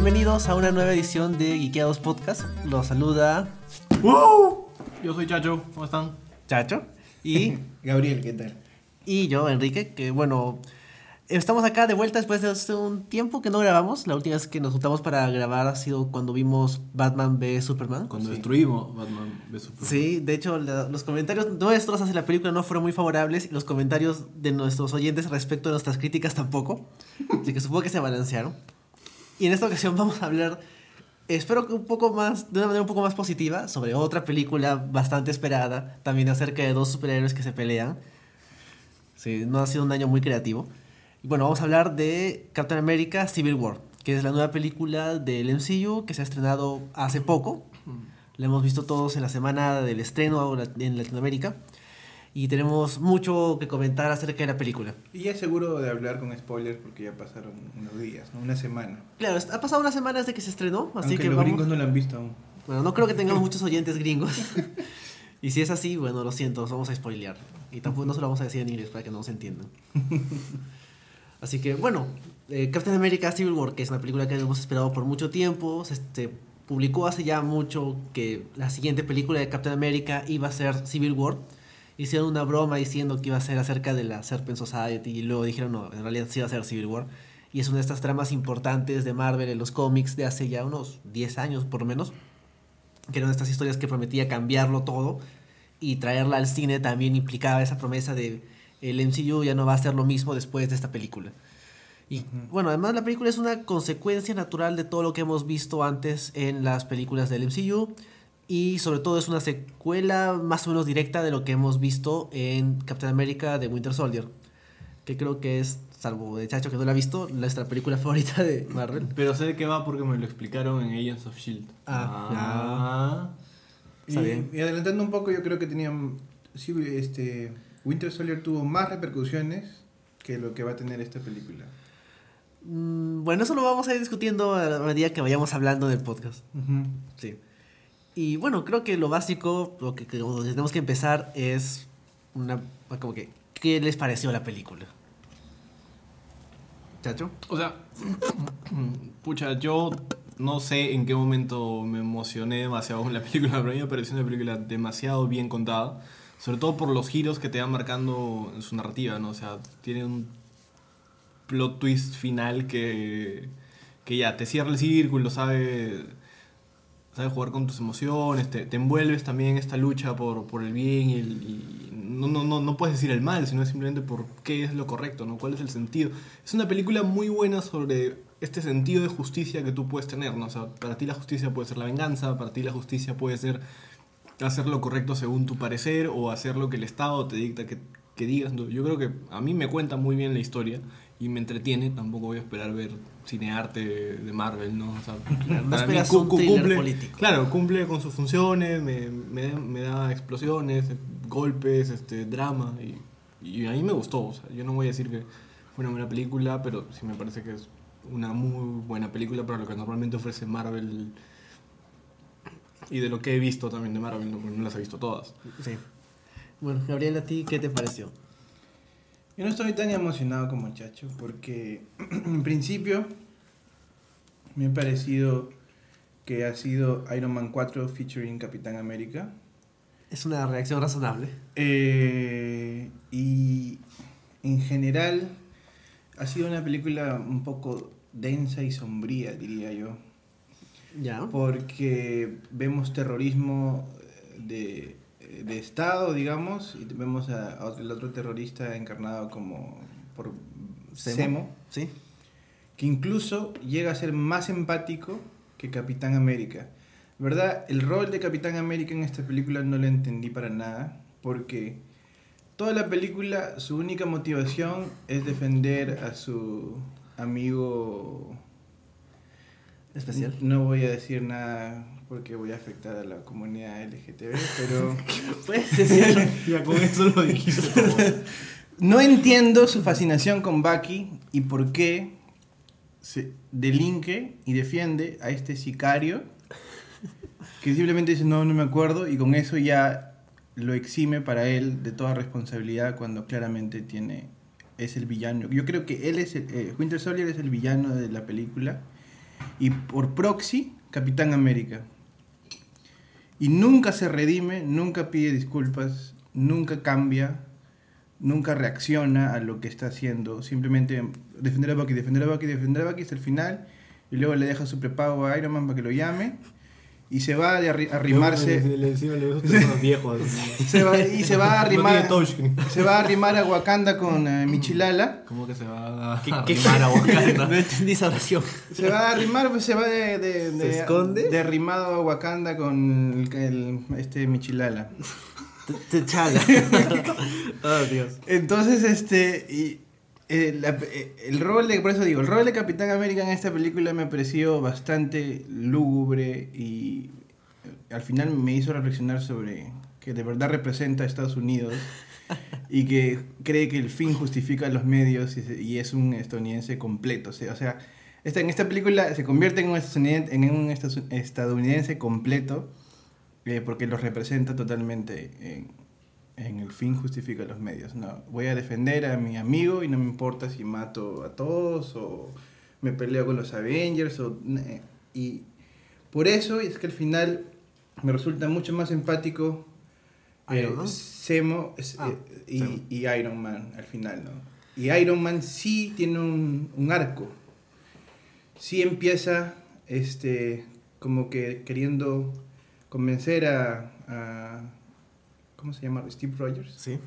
bienvenidos a una nueva edición de Geekeados Podcast. Los saluda Yo soy Chacho, ¿cómo están? Chacho y, Gabriel, ¿qué tal? y yo, Enrique, que bueno, estamos acá de vuelta después de hace un tiempo que no grabamos. La última vez que nos juntamos para grabar ha sido cuando vimos Batman v Superman. Cuando destruimos Batman v Superman. Sí, de hecho, la- los comentarios nuestros hacia la película no fueron muy favorables y los comentarios de nuestros oyentes respecto a nuestras críticas tampoco. Así que supongo que se balancearon. Y en esta ocasión vamos a hablar, espero que un poco más, de una manera un poco más positiva, sobre otra película bastante esperada, también acerca de dos superhéroes que se pelean. Sí, no ha sido un año muy creativo. Bueno, vamos a hablar de Captain America Civil War, que es la nueva película del MCU que se ha estrenado hace poco. La hemos visto todos en la semana del estreno en Latinoamérica. Y tenemos mucho que comentar acerca de la película. Y ya seguro de hablar con spoilers porque ya pasaron unos días, ¿no? una semana. Claro, ha pasado una semana desde que se estrenó, así Aunque que los vamos... gringos no lo han visto aún. Bueno, no creo que tengamos muchos oyentes gringos. y si es así, bueno, lo siento, os vamos a spoilear. Y tampoco no se lo vamos a decir en inglés para que no se entiendan. así que, bueno, eh, Captain America Civil War, que es una película que hemos esperado por mucho tiempo, se este, publicó hace ya mucho que la siguiente película de Captain America iba a ser Civil War. Hicieron una broma diciendo que iba a ser acerca de la Serpent Society y luego dijeron, no, en realidad sí iba a ser Civil War. Y es una de estas tramas importantes de Marvel en los cómics de hace ya unos 10 años por lo menos que eran estas historias que prometía cambiarlo todo y traerla al cine también implicaba esa promesa de el MCU ya no va a ser lo mismo después de esta película. Y bueno, además la película es una consecuencia natural de todo lo que hemos visto antes en las películas del MCU y sobre todo es una secuela más o menos directa de lo que hemos visto en Captain America de Winter Soldier, que creo que es, salvo de Chacho que no la ha visto, nuestra película favorita de Marvel. Pero sé de qué va porque me lo explicaron en Agents of Shield. Ah, Ah. Está y, bien. y adelantando un poco, yo creo que tenían. Sí, este, Winter Soldier tuvo más repercusiones que lo que va a tener esta película. Mm, Bueno, eso lo vamos a ir discutiendo a medida que vayamos hablando del podcast. Sí. Y bueno, creo que lo básico, lo que, tenemos que empezar es una como que ¿qué les pareció la película? Chacho. O sea, pucha, yo no sé en qué momento me emocioné demasiado con la película, pero mí me pareció una película demasiado bien contada, sobre todo por los giros que te van marcando en su narrativa, ¿no? O sea, tiene un plot twist final que, que ya te cierra el círculo, sabe, sabe jugar con tus emociones, te, te envuelves también en esta lucha por, por el bien y, el- y no, no, no, no puedes decir el mal, sino simplemente por qué es lo correcto, ¿no? cuál es el sentido. Es una película muy buena sobre este sentido de justicia que tú puedes tener, ¿no? O sea, para ti la justicia puede ser la venganza, para ti la justicia puede ser hacer lo correcto según tu parecer o hacer lo que el Estado te dicta que, que digas. Yo creo que a mí me cuenta muy bien la historia y me entretiene. Tampoco voy a esperar ver cinearte de Marvel, ¿no? O sea, no para mí esperas cu- un cu- thriller cumple, político. Claro, cumple con sus funciones, me, me, me da explosiones, golpes, este, drama y, y a mí me gustó. O sea, yo no voy a decir que fue una buena película, pero sí me parece que es una muy buena película para lo que normalmente ofrece Marvel y de lo que he visto también de Marvel, ¿no? no las he visto todas. Sí. Bueno, Gabriel, ¿a ti qué te pareció? Yo no estoy tan emocionado como Chacho porque en principio me ha parecido que ha sido Iron Man 4 featuring Capitán América. Es una reacción razonable. Eh, y en general ha sido una película un poco densa y sombría, diría yo. Ya. Porque vemos terrorismo de, de Estado, digamos, y vemos a, a otro- terrorista encarnado como por. Zemo, Sí. que incluso llega a ser más empático que Capitán América. ¿Verdad? El rol de Capitán América en esta película no lo entendí para nada, porque toda la película, su única motivación es defender a su amigo Especial. No voy a decir nada porque voy a afectar a la comunidad LGTB, pero Puedes decirlo. Ya con eso lo dijiste. no entiendo su fascinación con Bucky y por qué se delinque y defiende a este sicario que simplemente dice no, no me acuerdo y con eso ya lo exime para él de toda responsabilidad cuando claramente tiene es el villano. Yo creo que él es el, eh, Winter Soldier es el villano de la película y por proxy Capitán América. Y nunca se redime, nunca pide disculpas, nunca cambia, nunca reacciona a lo que está haciendo. Simplemente defender a Bucky, defender a Bucky, defender a Bucky hasta el final. Y luego le deja su prepago a Iron Man para que lo llame. Y se va a arrimarse. Le, le, encima le gustan los viejos. Se va, y se va a arrimar. Se va a arrimar a Wakanda con eh, Michilala. ¿Cómo que se va a ¿Qué- a qué- arrimar a Wakanda? No entendí esa oración. Se va a arrimar, pues se va de, de, de, ¿Se esconde? de arrimado a Wakanda con el, el- este Michilala. Te chala. oh, Dios. Entonces, este. Y, eh, la- eh, el rol de. Por eso digo, el rol de Capitán América en esta película me pareció bastante lúgubre y eh, al final me hizo reflexionar sobre que de verdad representa a Estados Unidos y que cree que el fin justifica los medios y, es un estadounidense completo. O sea, esta, en esta película se convierte en un estadounidense, en un estados- estadounidense completo eh, porque los representa totalmente en, en el fin justifica los medios. No, voy a defender a mi amigo y no me importa si mato a todos o me peleo con los Avengers o, eh, y por eso es que al final me resulta mucho más empático eh, Man. Es- Ah, eh, y, Iron Man al final, ¿no? Y Iron Man sí tiene un, un arco. Sí empieza este como que queriendo convencer a, a- ¿cómo se llama? Steve Rogers. Sí.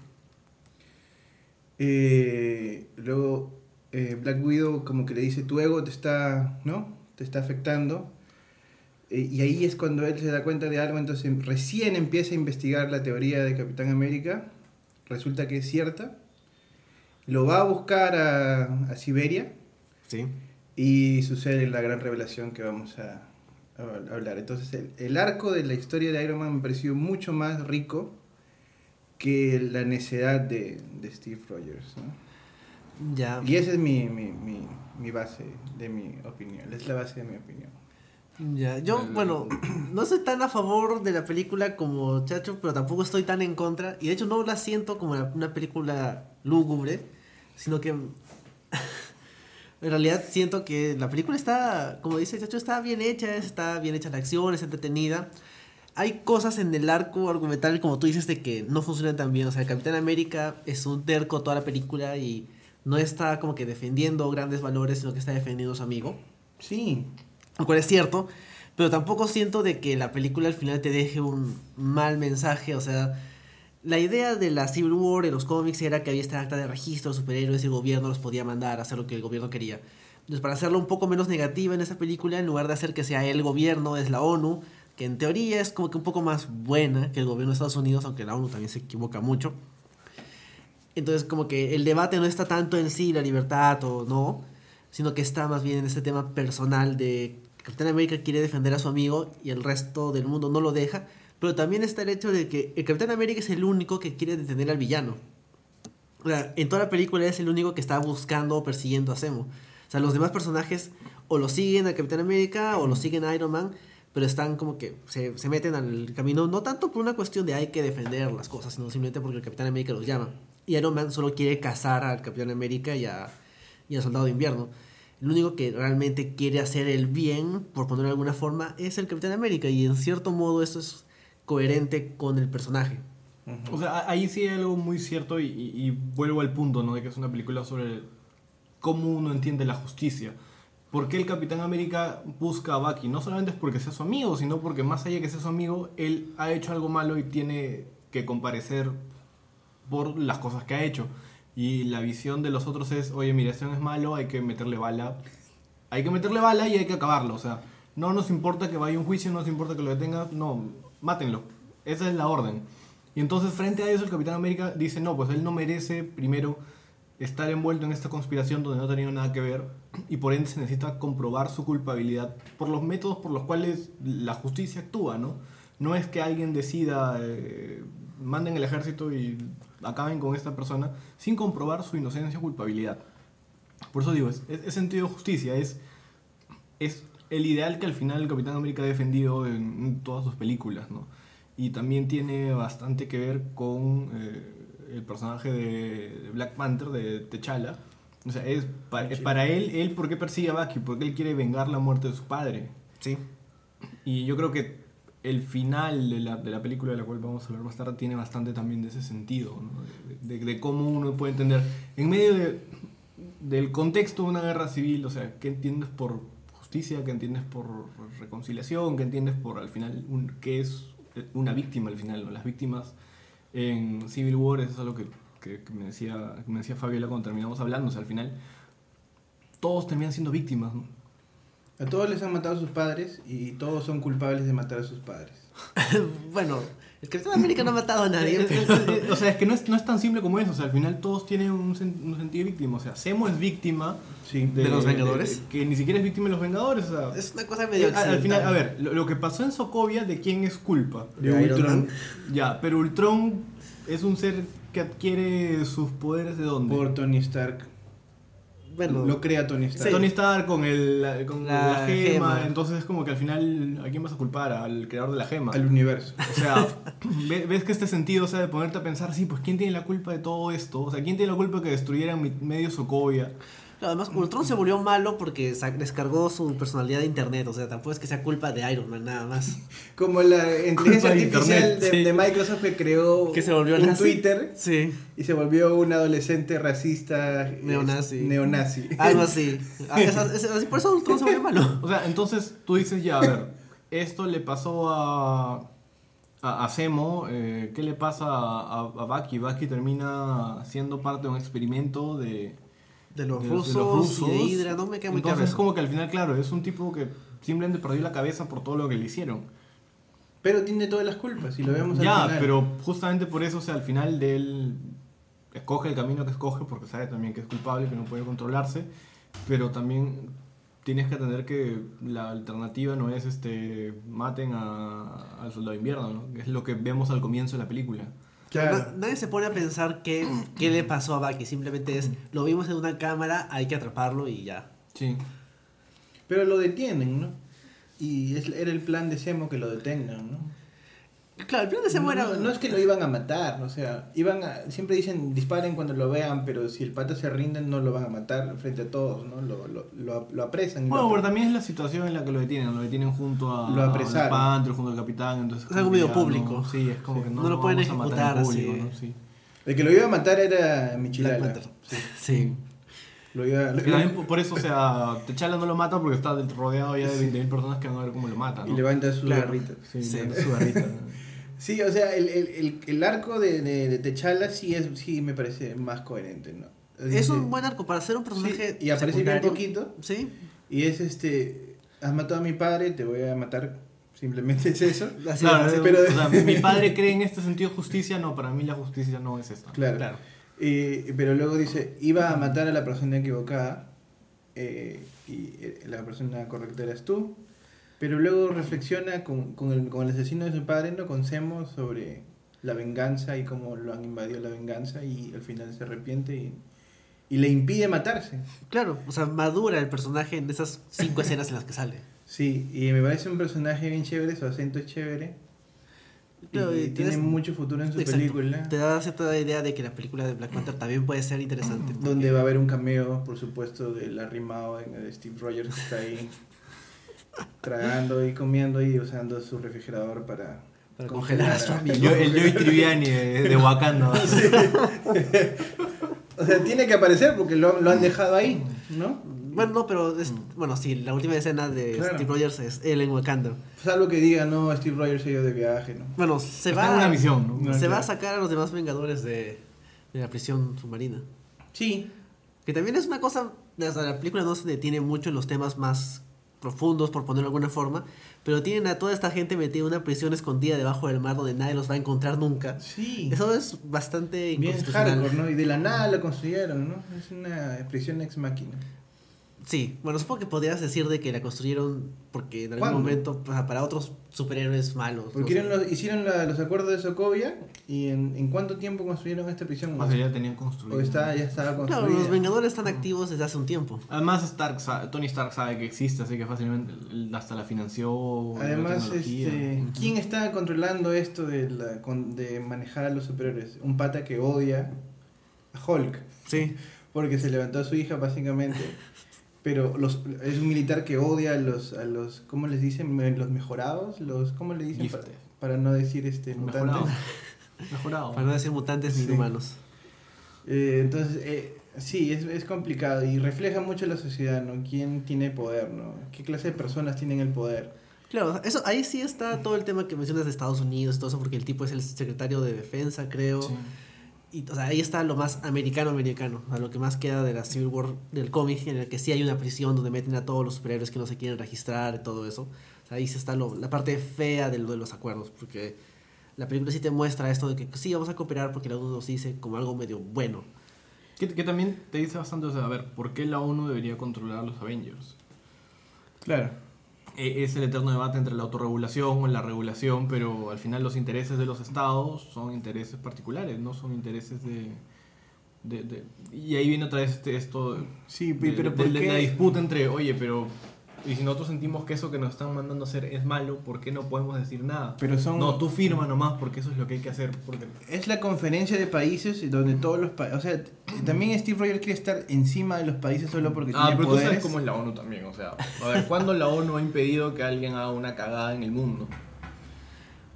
Eh, luego eh, Black Widow como que le dice tu ego te está, ¿no? Te está afectando. Eh, y ahí es cuando él se da cuenta de algo, entonces recién empieza a investigar la teoría de Capitán América. Resulta que es cierta. Lo va a buscar a, a Siberia Sí. y sucede la gran revelación que vamos a, a hablar. Entonces el, el arco de la historia de Iron Man me pareció mucho más rico que la necedad de, de Steve Rogers. ¿no? Ya. Y esa es mi, mi, mi, mi base de mi opinión. Es la base de mi opinión. Ya, yo, El- bueno, no soy tan a favor de la película como Chacho, pero tampoco estoy tan en contra. Y de hecho no la siento como la- una película lúgubre, sino que en realidad siento que la película está, como dice Chacho, está bien hecha, está bien hecha la acción, es entretenida. Hay cosas en el arco argumental, como tú dices, de que no funcionan tan bien. O sea, Capitán América es un terco toda la película y no está como que defendiendo grandes valores, sino que está defendiendo a su amigo Sí, lo cual es cierto, pero tampoco siento de que la película al final te deje un mal mensaje, o sea, la idea de la Civil War en los cómics era que había esta acta de registro de superhéroes y el gobierno los podía mandar a hacer lo que el gobierno quería. Entonces, para hacerlo un poco menos negativa en esa película, en lugar de hacer que sea el gobierno, es la ONU, en teoría es como que un poco más buena que el gobierno de Estados Unidos, aunque la ONU también se equivoca mucho. Entonces, como que el debate no está tanto en sí la libertad o no, sino que está más bien en este tema personal de Capitán América quiere defender a su amigo y el resto del mundo no lo deja, pero también está el hecho de que el Capitán América es el único que quiere detener al villano. O sea, en toda la película es el único que está buscando o persiguiendo a Zemo. O sea, los demás personajes o lo siguen al Capitán América o lo siguen a Iron Man, pero están como que se, se meten al camino, no tanto por una cuestión de hay que defender las cosas, sino simplemente porque el Capitán América los llama. Y Iron Man solo quiere cazar al Capitán América y, a, y al Soldado de Invierno. El único que realmente quiere hacer el bien, por ponerlo de alguna forma, es el Capitán América. Y en cierto modo eso es coherente con el personaje. O sea, ahí sí hay algo muy cierto y- y vuelvo al punto, ¿no? De que es una película sobre cómo uno entiende la justicia. ¿Por qué el Capitán América busca a Bucky? No solamente es porque sea su amigo, sino porque más allá de que sea su amigo, él ha hecho algo malo y tiene que comparecer por las cosas que ha hecho. Y la visión de los otros es, oye, mira, este es malo, hay que meterle bala. Hay que meterle bala y hay que acabarlo. O sea, no nos importa que vaya un juicio, no nos importa que lo detenga, no, mátenlo. Esa es la orden. Y entonces frente a eso el Capitán América dice, no, pues él no merece primero estar envuelto en esta conspiración donde no ha tenido nada que ver y por ende se necesita comprobar su culpabilidad por los métodos por los cuales la justicia actúa, ¿no? No es que alguien decida, eh, manden el ejército y acaben con esta persona sin comprobar su inocencia o culpabilidad. Por eso digo, es, es- sentido de justicia, es, es el ideal que al final el Capitán América ha defendido en, en todas sus películas, ¿no? Y también tiene bastante que ver con eh, el personaje de Black Panther, de T'Challa, O sea, es pa- para él, él, ¿por qué persigue a Bucky? Porque él quiere vengar la muerte de su padre. Sí. Y yo creo que el final de la, de la película, de la cual vamos a hablar más tarde, tiene bastante también de ese sentido, ¿no? de, de- de cómo uno puede entender, en medio de- del contexto de una guerra civil, o sea, qué entiendes por justicia, qué entiendes por reconciliación, qué entiendes por, al final, un, qué es una víctima al final, ¿no? Las víctimas en Civil War, eso es algo que, que- que me, decía, que me decía Fabiola cuando terminamos hablando, o sea, al final, todos terminan siendo víctimas, ¿no? A todos les han matado a sus padres y todos son culpables de matar a sus padres. bueno, el Capitán América no ha matado a nadie. Eh, pero- eh, o sea, es que no es, no es tan simple como eso. O sea, al final todos tienen un, sen- un sentido de víctima. O sea, Zemo es víctima Sí. ¿De los Vengadores? de- que ni siquiera es víctima de los Vengadores. O sea, Es una cosa medio eh, al, al final, a ver, lo, lo que pasó en Sokovia, ¿de quién es culpa? De De Ultron. Ya, pero Ultron es un ser que adquiere sus poderes de dónde? Por Tony Stark. Bueno, Lo crea Tony Stark. Tony Stark con, el, la- con la, La gema, gema. entonces es como que al final, ¿a quién vas a culpar? Al creador de la gema. Al universo. O sea, ve- ves que este sentido, o sea, de ponerte a pensar, sí, pues ¿quién tiene la culpa de todo esto? O sea, ¿quién tiene la culpa de que destruyeran medio Sokovia? Claro, además, Ultron se volvió malo porque descargó su personalidad de internet. O sea, tampoco es que sea culpa de Iron Man, nada más. Como la inteligencia artificial internet, de, sí. de Microsoft que creó Que se volvió un nazi. Twitter Sí, y se volvió un adolescente racista eh, Neonazi. neonazi. algo así. Ah, por eso Ultron se volvió malo. O sea, entonces tú dices, ya, a ver, esto le pasó a, a, Zemo, eh, ¿qué le pasa a, a, a Bucky? Bucky termina siendo parte de un experimento de, De los, de rusos, y de Hydra, no me queda muy Entonces claro es como que al final, claro, es un tipo que simplemente perdió la cabeza por todo lo que le hicieron. Pero tiene todas las culpas y lo vemos al Ya, final. pero justamente por eso, o sea, al final de él escoge el camino que escoge porque sabe también que es culpable, que no puede controlarse, pero también tienes que entender que la alternativa no es este maten a- al soldado de invierno, ¿no? Es lo que vemos al comienzo de la película. Claro. Na- nadie se pone a pensar qué, qué le pasó a Bucky. Simplemente es, lo vimos en una cámara, hay que atraparlo y ya. Sí. Pero lo detienen, ¿no? Y es- era el plan de Semo que lo detengan, ¿no? Claro, el plan de se no, muera. no, no es que lo iban a matar, o sea, iban a, siempre dicen disparen cuando lo vean, pero si el pata se rinde no lo van a matar frente a todos, ¿no? Lo, lo, lo, lo apresan. lo Bueno, pero también es la situación en la que lo detienen, lo detienen junto a Lo apresaron. Panther, junto al capitán, entonces Es algo medio público. No, sí, es como Sí. que no, No lo pueden vamos a matar en ejecutar público, así. ¿no? Sí. El que lo iba a matar era Black Michilala. Panther. Sí. Sí. Lo iba, también por- por eso, o sea, T'Challa no lo mata porque está rodeado ya de 20.000 personas que van a ver cómo lo matan. y levanta su Claro. garrita. Sí, Sí. levanta su garrita. Sí, o sea, el, el, el, el arco de, de, de T'Challa sí, es, sí me parece más coherente, ¿no? Es un buen arco para ser un personaje. Sí, y aparece bien poquito. Sí. Y es este, has matado a mi padre, te voy a matar. Simplemente es eso. Así Claro, es, pero- o sea, mi padre cree en este sentido justicia, no, para mí la justicia no es esta. Claro. Claro. Y- pero luego dice, iba a matar a la persona equivocada eh, y eh, la persona correcta eras tú. Pero luego reflexiona con, con, el, con el asesino de su padre, ¿no? Con Semo sobre la venganza y cómo lo han invadido la venganza y al final se arrepiente y, y le impide matarse. Claro, o sea, madura el personaje en esas cinco escenas en las que sale. Sí, y me parece un personaje bien chévere, su acento es chévere. Claro, y y tiene mucho futuro en su Exacto. película. Te da cierta idea de que la película de Black Panther también puede ser interesante. Donde va a haber un cameo, por supuesto, de Larry Mao en el Steve Rogers que está ahí tragando y comiendo y usando su refrigerador para, Para congelar a su amigo. Yo, el Joey Triviani de, de Wakanda. O sea, tiene que aparecer porque lo, lo han dejado ahí, ¿no? Bueno, no, pero es, bueno, sí, la última escena de Claro. Steve Rogers es él en Wakanda. Salvo que diga, no, Steve Rogers se ha ido de viaje, ¿no? Bueno, se Está va en una misión, se va a sacar a los demás Vengadores de, de la prisión submarina. Sí, Que también es una cosa, o sea, la película no se detiene mucho en los temas más profundos, por ponerlo de alguna forma, pero tienen a toda esta gente metida en una prisión escondida debajo del mar donde nadie los va a encontrar nunca. sí. Eso es bastante Bien hardcore, ¿no? Y de la nada lo construyeron, ¿no? Es una prisión ex máquina. Sí, bueno, supongo que podrías decir de que la construyeron porque en algún ¿Cuándo? momento pues, para otros superhéroes malos. no Porque eran los- hicieron la- los acuerdos de Sokovia y en, en cuánto tiempo construyeron esta prisión. O sea, ya tenían construido. O está, ya estaba construida. Claro, los Vengadores están activos desde hace un tiempo. Además, Stark Tony Stark sabe que existe, así que fácilmente hasta la financió. Además, este, ¿quién está controlando esto de, la, con- de manejar a los superhéroes? Un pata que odia a Hulk. Sí. porque se levantó a su hija básicamente. Pero los, es un militar que odia a los, a los ¿cómo les dicen? Los mejorados, los, ¿cómo le dicen? Para, para no decir este Mejorado. mutantes. Mejorado. Para no decir mutantes ni Sí. humanos. Eh, entonces, eh, sí, es, es complicado y refleja mucho la sociedad, ¿no? ¿Quién tiene poder, ¿no? ¿Qué clase de personas tienen el poder? Claro, eso, ahí sí está todo el tema que mencionas de Estados Unidos y todo eso, porque el tipo es el secretario de defensa, creo. Sí. Y, o sea, ahí está lo más americano-americano, o sea, lo que más queda de la Civil War del cómic, en el que sí hay una prisión donde meten a todos los superhéroes que no se quieren registrar y todo eso. O sea, ahí sí está lo- la parte fea de, lo de los acuerdos, porque la película sí te muestra esto de que sí, vamos a cooperar porque la ONU nos dice como algo medio bueno. Que, que también te dice bastante, o sea, a ver, ¿por qué la ONU debería controlar a los Avengers? Claro. E- Es el eterno debate entre la autorregulación o la regulación, pero al final los intereses de los estados son intereses particulares, no son intereses de... de- de- y ahí viene otra vez este- esto Sí, de, pero de- ¿por de qué? la disputa entre, oye, pero... Y si nosotros sentimos que eso que nos están mandando a hacer es malo, ¿por qué no podemos decir nada? Pero son... No, tú firma nomás porque eso es lo que hay que hacer. Porque... Es la conferencia de países donde todos los países... O sea, también Steve Rogers quiere estar encima de los países solo porque Ah, tiene pero tú sabes cómo es la ONU también, o sea, a ver, ¿cuándo la ONU ha impedido que alguien haga una cagada en el mundo?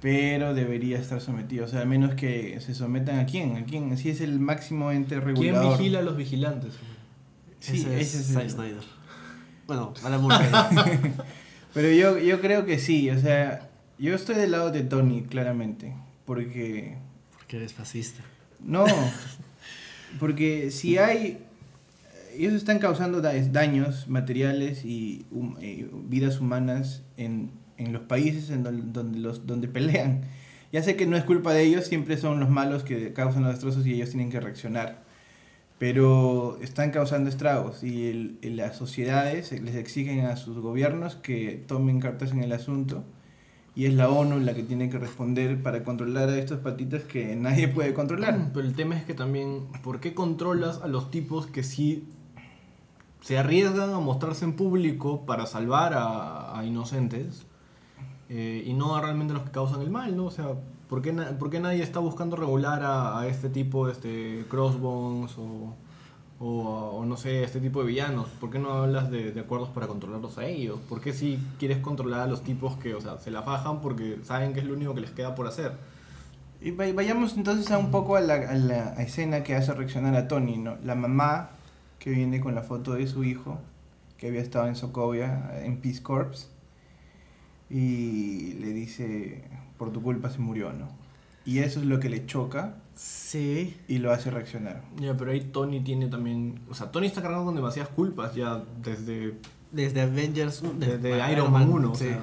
Pero debería estar sometido. O sea, a menos que se sometan a quién. ¿A quién? Si es el máximo ente ¿Quién regulador. vigila a los vigilantes? Sí, ese es ese es el- Snyder. Bueno, Alan Moore. Pero yo, yo creo que sí. O sea, yo estoy del lado de Tony, claramente. Porque... porque eres fascista. No, porque si hay... Ellos están causando da- daños materiales y hum- eh, vidas humanas en, en los países en donde, donde, los, donde pelean. Ya sé que no es culpa de ellos, siempre son los malos que causan los destrozos y ellos tienen que reaccionar. Pero están causando estragos y el- las sociedades les exigen a sus gobiernos que tomen cartas en el asunto y es la ONU la que tiene que responder para controlar a estos patitas que nadie puede controlar. Pero el tema es que también, ¿por qué controlas a los tipos que sí se arriesgan a mostrarse en público para salvar a, a inocentes eh, y no a realmente los que causan el mal, ¿no? O sea, ¿por qué, por qué nadie está buscando regular a, a este tipo, este Crossbones o, o, o no sé, este tipo de villanos? ¿Por qué no hablas de, de acuerdos para controlarlos a ellos? ¿Por qué si quieres controlar a los tipos que, o sea, se la fajan porque saben que es lo único que les queda por hacer? Y vay- vayamos entonces a un poco a la, a la escena que hace reaccionar a Tony, ¿no? La mamá que viene con la foto de su hijo, que había estado en Sokovia, en Peace Corps, y le dice, por tu culpa se murió, ¿no? Y eso es lo que le choca Sí. y lo hace reaccionar. Ya, pero ahí Tony tiene también. O sea, Tony está cargando con demasiadas culpas ya desde, Desde Avengers. de- desde bueno, Iron Man 1. sí. O sea,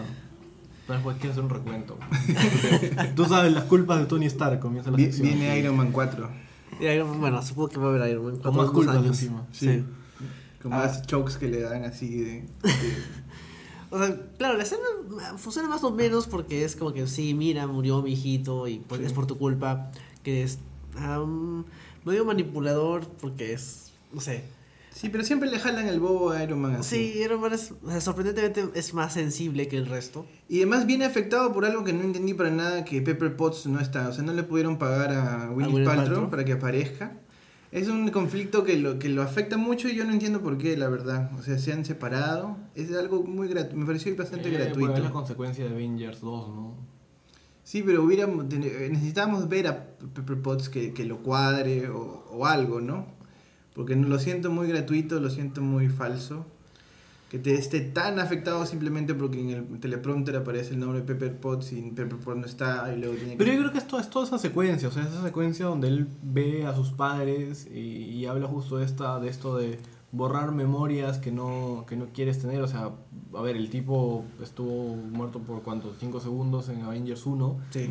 pero después quiero hacer un recuento. Tú sabes las culpas de Tony Stark. Comienza la sección. viene Iron Man 4, Y Iron Man, bueno, supongo que va a haber Iron Man. Con más culpas años. encima. Sí. Sí. como Ah. las chokes que le dan así de... de- O sea, claro, la escena funciona más o menos porque es como que sí, mira, murió mi hijito y pues Sí. es por tu culpa. Que es um, medio manipulador porque es, no sé. Sí, pero siempre le jalan el bobo a Iron Man así. Sí, Iron Man es, o sea, sorprendentemente es más sensible que el resto. Y además viene afectado por algo que no entendí para nada, que Pepper Potts no está. O sea, no le pudieron pagar a Willis Paltrow Paltrow. para que aparezca. Es un conflicto que lo, que lo afecta mucho y yo no entiendo por qué, la verdad. O sea, se han separado. Es algo muy gratuito. Me pareció bastante Eh, bueno, gratuito. es la consecuencia de Avengers 2, ¿no? Sí, pero hubiéramos, ten- necesitábamos ver a Pepper Potts que, que lo cuadre o, o algo, ¿no? Porque lo siento muy gratuito, lo siento muy falso. Que te esté tan afectado simplemente porque en el teleprompter aparece el nombre de Pepper Potts y Pepper Potts no está y luego tiene que... Pero yo creo que esto es toda esa secuencia, o sea, esa secuencia donde él ve a sus padres y, y habla justo de esta, de esto de borrar memorias que no, que no quieres tener, o sea, a ver, el tipo estuvo muerto por cuántos, 5 segundos en Avengers 1, Sí.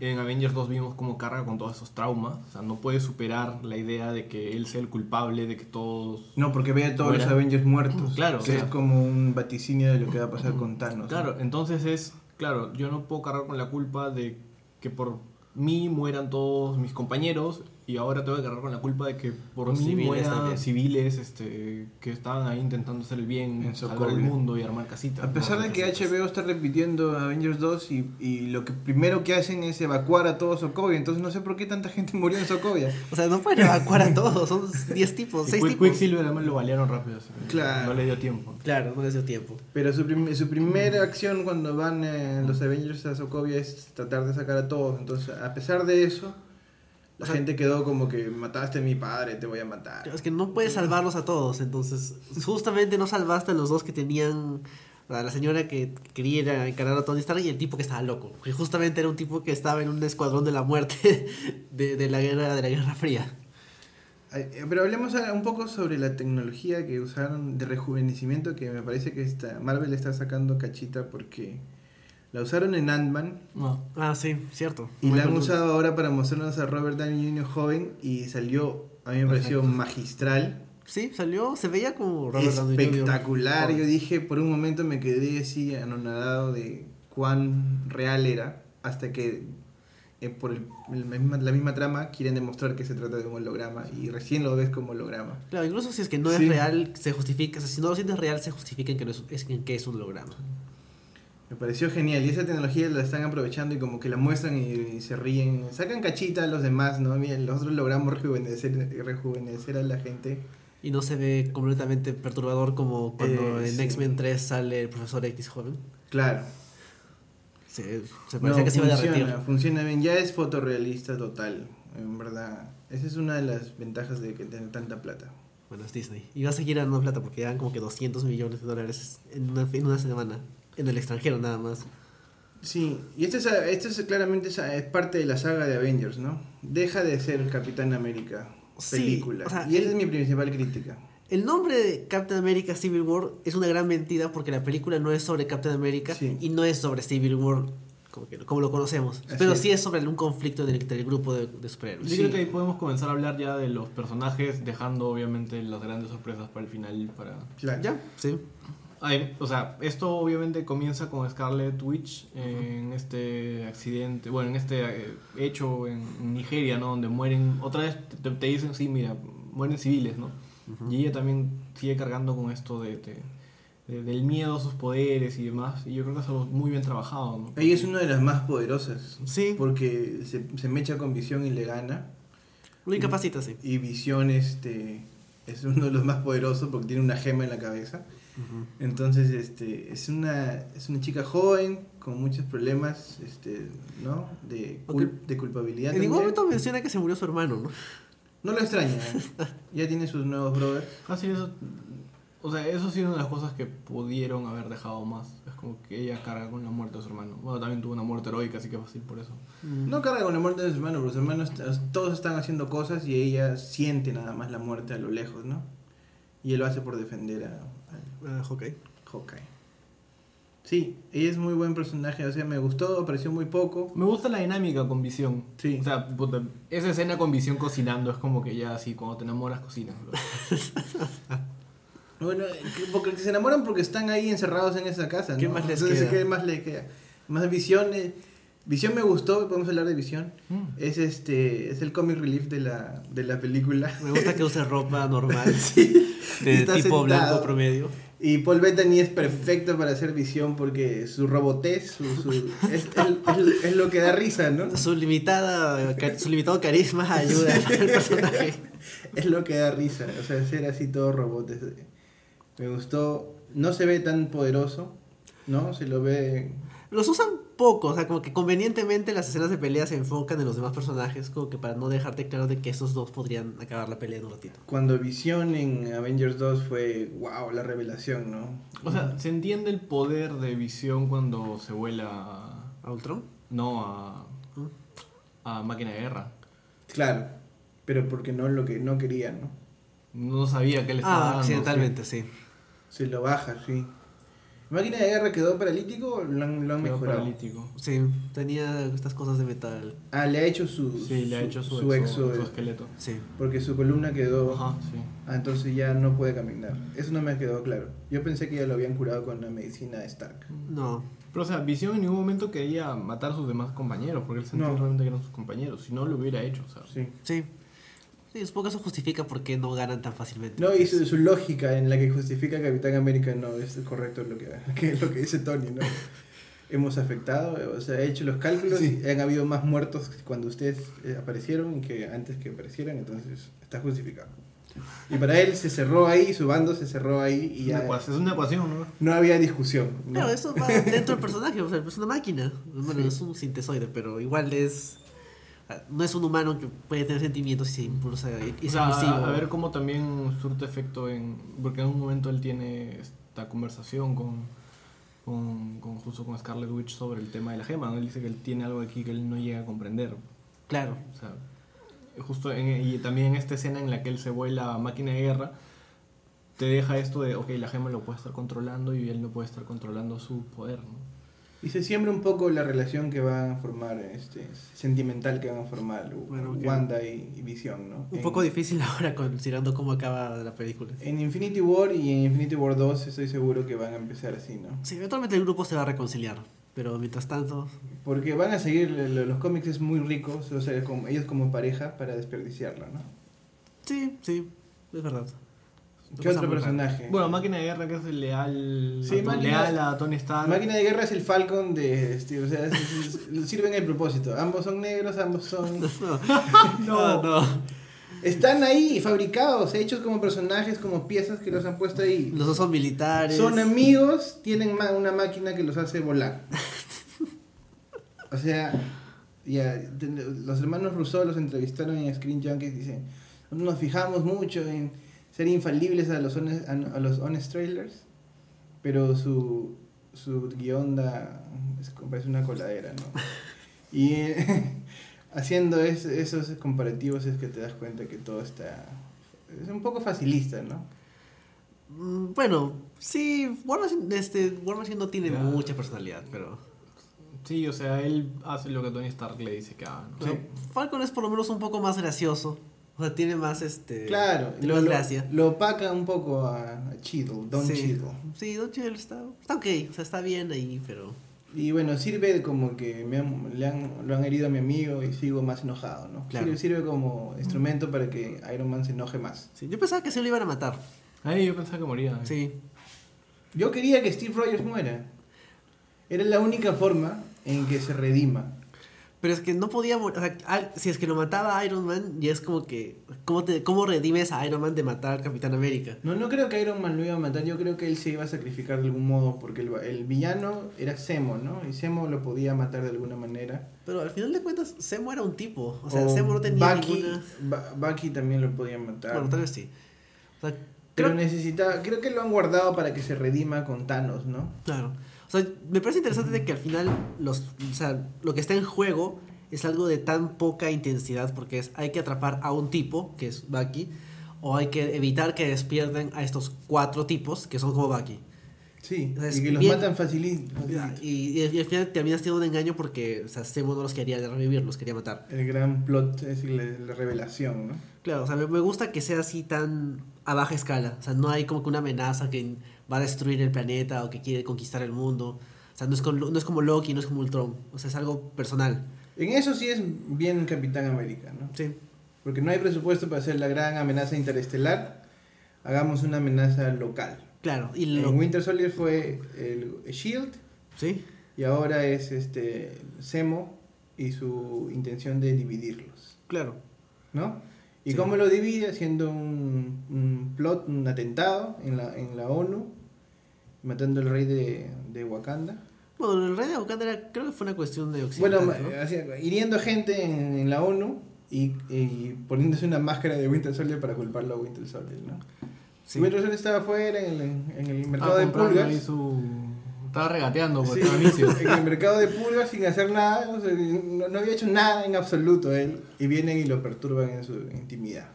En Avengers 2 vimos cómo carga con todos esos traumas, o sea, no puede superar la idea de que él sea el culpable, de que todos... No, porque ve a todos los Avengers muertos. Claro, Que o sea- es como un vaticinio de lo que va a pasar con Thanos. Claro, entonces es, claro, yo no puedo cargar con la culpa de que por mí mueran todos mis compañeros y ahora tengo que cargar con la culpa de que por Los mí civiles también. civiles este, que estaban ahí intentando hacer el bien, En salvar Sokovia. el mundo y armar casitas. A pesar ¿no? de que HBO está repitiendo Avengers 2 y, y lo que primero que hacen es evacuar a todo Sokovia, entonces no sé por qué tanta gente murió en Sokovia. O sea, no pueden evacuar a todos, son 10 tipos, Y 6 Quick- tipos. Quicksilver además lo balearon rápido, Claro. no le dio tiempo. Claro, no les dio tiempo. Pero su, prim- su primera acción cuando van eh, los Avengers a Sokovia es tratar de sacar a todos. Entonces, a pesar de eso, la O sea- gente quedó como que mataste a mi padre, te voy a matar. Es que no puedes salvarlos a todos, entonces justamente no salvaste a los dos que tenían a la señora que quería encarar a Tony Stark y el tipo que estaba loco, que justamente era un tipo que estaba en un escuadrón de la muerte de, de la guerra de la Guerra Fría. Eh, Pero hablemos un poco sobre la tecnología que usaron de rejuvenecimiento, que me parece que esta, Marvel está sacando cachita porque la usaron en Ant-Man No. Ah, sí, cierto. y Muy la han usado ahora para mostrarnos a Robert Downey Jr. joven y salió, a mí me pareció Perfecto. magistral. Sí, salió, se veía como Robert Downey Jr. espectacular. Yo dije, por un momento me quedé así anonadado de cuán real era, hasta que eh, por el- el misma- la misma trama quieren demostrar que se trata de un holograma y recién lo ves como holograma. Claro, incluso si es que no es Sí. real, se justifica, o sea, si no lo sientes real, se justifica en que, no es, es- en que es un holograma. Me pareció genial y esa tecnología la están aprovechando y como que la muestran y, y se ríen, sacan cachita a los demás, ¿no? Miren, nosotros logramos rejuvenecer, rejuvenecer a la gente. Y no se ve completamente perturbador como cuando Eh, en sí. X-Men 3 sale el profesor X joven. Claro. Se, se parecía No, que se iba a derretir. funciona bien, ya es fotorrealista total, en verdad. Esa es una de las ventajas de que tener tanta plata. Bueno, es Disney. Y va a seguir dando plata porque eran como que 200 millones de dólares en una, en una semana. En el extranjero nada más. Sí, y esto es, esto es claramente esa- es parte de la saga de Avengers, ¿no? Deja de ser Capitán América Sí, película. o sea, y esa el- es mi principal crítica. El nombre de Captain America Civil War es una gran mentira porque la película no es sobre Captain America Sí. y no es sobre Civil War como, que, como lo conocemos. Así pero es. sí es sobre un conflicto entre el grupo de, de superhéroes. Yo Sí. creo que ahí podemos comenzar a hablar ya de los personajes, dejando obviamente las grandes sorpresas para el final. Para... Claro. ¿Ya? Sí. Ay, o sea, esto obviamente comienza con Scarlet Witch en este accidente, bueno, en este eh, hecho en Nigeria, ¿no? Donde mueren, otra vez te, te dicen, sí, mira, mueren civiles, ¿no? Y ella también sigue cargando con esto de, de- de- del miedo a sus poderes y demás. Y yo creo que es algo muy bien trabajado, ¿no? Ella es una de las más poderosas. Sí. Porque se, se mecha con Visión y le gana. Lo incapacita, sí. Y Visión este, es uno de los más poderosos porque tiene una gema en la cabeza. Entonces, este, es una, es una chica joven con muchos problemas, este, ¿no? De, cul- de culpabilidad. En ningún momento menciona que se murió su hermano, ¿no? No lo extraña. ¿eh? ya tiene sus nuevos brothers. Fácil eso. O sea, eso sí es una de las cosas que pudieron haber dejado más. Es como que ella carga con la muerte de su hermano. Bueno, también tuvo una muerte heroica, así que fácil por eso. No carga con la muerte de su hermano, pero sus hermanos todos están haciendo cosas y ella siente nada más la muerte a lo lejos, ¿no? Y él lo hace por defender a, Ah, ok. Hawkeye. Sí, ella es muy buen personaje, o sea, me gustó, apareció muy poco. Me gusta la dinámica con visión. Sí. O sea, puta, esa escena con visión cocinando es como que ya así, cuando te enamoras, cocinas. Bueno, que- porque se enamoran porque están ahí encerrados en esa casa, ¿no? ¿Qué más les Entonces, queda? ¿qué más les queda? Más visión, eh, visión me gustó, podemos hablar de visión. Mm. Es este, es el comic relief de la, de la película. Me gusta que use ropa normal. Sí. De Está tipo sentado. blanco promedio. Y Paul Bettany es perfecto para hacer visión porque su robotez, su, su- es, es- es lo que da risa, ¿no? Su limitada su limitado carisma ayuda al personaje. Es lo que da risa, o sea, ser así todo robot. Me gustó, no se ve tan poderoso, ¿no? Se lo ve... Los usan poco, o sea, como que convenientemente las escenas de pelea se enfocan en los demás personajes, como que para no dejarte claro de que esos dos podrían acabar la pelea en un ratito. Cuando Visión en Avengers 2 fue, wow, la revelación, ¿no? O sea, se entiende el poder de visión cuando se vuela a- ¿A Ultron? no a, ¿Mm? a máquina de guerra. Claro, pero porque no lo que no quería, ¿no? No sabía que le estaba Ah, dando, accidentalmente, sí. Se lo baja, sí. ¿Máquina de guerra quedó paralítico o lo han, lo han. Quedó mejorado? paralítico. Sí, tenía estas cosas de metal. Ah, le ha hecho su, Sí, le ha hecho su, su exo, exo, su eh, esqueleto. Sí. porque su columna quedó... Ajá, sí. Ah, entonces ya no puede caminar. Eso no me quedó claro. Yo pensé que ya lo habían curado con la medicina de Stark. No. Pero, o sea, Visión en ningún momento quería matar a sus demás compañeros, porque él sentía No. realmente que eran sus compañeros. Si no, lo hubiera hecho, o sea. Sí. Sí. Sí, supongo que eso justifica por qué no ganan tan fácilmente. No, y su, su lógica en la que justifica a Capitán América no es correcto lo que, que lo que dice Tony, ¿no? Hemos afectado, o sea, he hecho los cálculos y han habido más muertos cuando ustedes eh, aparecieron que antes que aparecieran, entonces está justificado. Y para él se cerró ahí, su bando se cerró ahí y Es una ya ecuación, es una ecuación, ¿no? no había discusión. ¿no? Claro, eso va dentro del personaje, o sea, es una máquina. Bueno, es un sintesoide, pero igual es. No es un humano que puede tener sentimientos y se impulsa. Y O es sea, impulsivo. a, a ver cómo también surte efecto en... Porque en un momento él tiene esta conversación con, con, con justo con Scarlet Witch sobre el tema de la gema. ¿no? Él dice que él tiene algo aquí que él no llega a comprender. Claro. O sea, justo en- y también en esta escena en la que él se vuela a máquina de guerra, te deja esto de, ok, la gema lo puede estar controlando y él no puede estar controlando su poder, ¿no? Y se siembra un poco la relación que van a formar, este, sentimental que van a formar Bueno, Wanda y, y Visión, ¿no? Un En- poco difícil ahora considerando cómo acaba la película. En Infinity War y en Infinity War 2 estoy seguro que van a empezar así, ¿no? Sí, eventualmente el grupo se va a reconciliar. Pero mientras tanto. Porque van a seguir, lo- los cómics es muy ricos, o sea, como, ellos como pareja para desperdiciarla, ¿no? Sí, sí, es verdad. ¿Qué otro personaje? Bueno, máquina de guerra que es el leal, Sí, a- máquina- leal a Tony Stark. Máquina de Guerra es el Falcon de Steve, o sea, es- es- es- sirven el propósito. Ambos son negros, ambos son... No, no. Están ahí fabricados, hechos como personajes, como piezas que los han puesto ahí. Los dos son militares. Son amigos, tienen una máquina que los hace volar. O sea, ya, los hermanos Rousseau los entrevistaron en Screen Junkies y dicen, "Nosotros nos fijamos mucho en ser infalibles a los honest, a los honest trailers, pero su, su guion da, es, parece una coladera, ¿no? Y eh, haciendo es- esos comparativos es que te das cuenta que todo está... Es un poco facilista, ¿no? Mm, Bueno, sí, War Machine, este, War Machine no tiene Ya. mucha personalidad, pero. Sí, o sea, él hace lo que Tony Stark le dice que haga, Falcon es por lo menos un poco más gracioso. O sea, tiene más este. Claro, tiene lo, más lo- gracia. lo opaca un poco a, a Cheadle, Don sí. Cheadle. Sí, Don Cheadle está, está ok, o sea, está bien ahí, pero. Y bueno, sirve como que me han- le han, lo han herido a mi amigo y sigo más enojado, ¿no? Claro. Sirve, sirve como instrumento para que Iron Man se enoje más. Sí, yo pensaba que se lo iban a matar. Ahí yo pensaba que moría. Sí. Yo quería que Steve Rogers muera. Era la única forma en que se redima. Pero es que no podía morir. O sea, al- si es que lo mataba a Iron Man, ya es como que. ¿Cómo, te, ¿Cómo redimes a Iron Man de matar al Capitán América? No, no creo que Iron Man lo iba a matar, yo creo que él se iba a sacrificar de algún modo, porque el, el villano era Zemo, ¿no? Y Zemo lo podía matar de alguna manera. Pero al final de cuentas, Zemo era un tipo. O sea, O Zemo no tenía Bucky, ninguna. Ba- Bucky también lo podía matar. Bueno, tal vez sí. O sea, Pero creo- necesita, creo que lo han guardado para que se redima con Thanos, ¿no? Claro. O sea, me parece interesante de que al final los, o sea, lo que está en juego es algo de tan poca intensidad porque es hay que atrapar a un tipo, que es Bucky, o hay que evitar que despierten a estos cuatro tipos que son como Bucky. Sí, O sea, es y que los bien- matan facilito. Y, y- y al final terminas teniendo un engaño porque o sea, no los quería revivir, los quería matar. El gran plot es la, la revelación, ¿no? Claro, o sea, me, me gusta que sea así tan a baja escala. O sea, no hay como que una amenaza que va a destruir el planeta o que quiere conquistar el mundo. O sea, no es, con- no es como Loki, no es como Ultron. O sea, es algo personal. En eso sí es bien Capitán América, ¿no? Sí. Porque no hay presupuesto para hacer la gran amenaza interestelar. Hagamos una amenaza local. Claro. Y lo, En Winter Soldier fue el Shield sí. y ahora es este Zemo y su intención de dividirlos, Claro. ¿no? ¿Y Sí. cómo lo divide? Haciendo un, un plot, un atentado en la, en la ONU, matando al rey de, de Wakanda. Bueno, el rey de Wakanda era- creo que fue una cuestión de Bueno, occidental, ma- ¿no? así, hiriendo gente en, en la ONU y, y poniéndose una máscara de Winter Soldier para culparlo a Winter Soldier, ¿no? Sí. Winter Soldier estaba afuera en el, en el mercado de pulgas. su... Estaba regateando por Sí, estaba inicio. en el mercado de pulgas sin hacer nada, o sea, no, no había hecho nada en absoluto él, y vienen y lo perturban en su intimidad.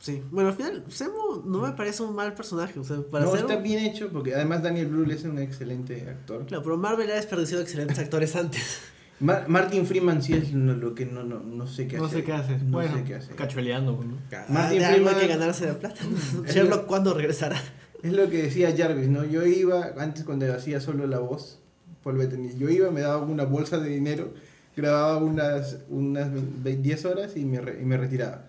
Sí. Bueno, al final, Zemo no me parece un mal personaje. O sea, para no ser está un- bien hecho, porque además Daniel Brühl es un excelente actor. Claro, pero Marvel ha desperdiciado excelentes actores antes. Ma- Martin Freeman sí es lo, lo que no, no, no sé qué No hace. sé qué haces. No bueno, sé qué hace. cachueleando. pues, ¿no? Martin algo hay Freeman- que ganarse la plata. Sherlock, lo- ¿cuándo regresará? Es lo que decía Jarvis, ¿no? Yo iba, antes cuando hacía solo la voz, Bettany, yo iba, me daba una bolsa de dinero, grababa unas, unas ve- 10 horas y me, re- y me retiraba.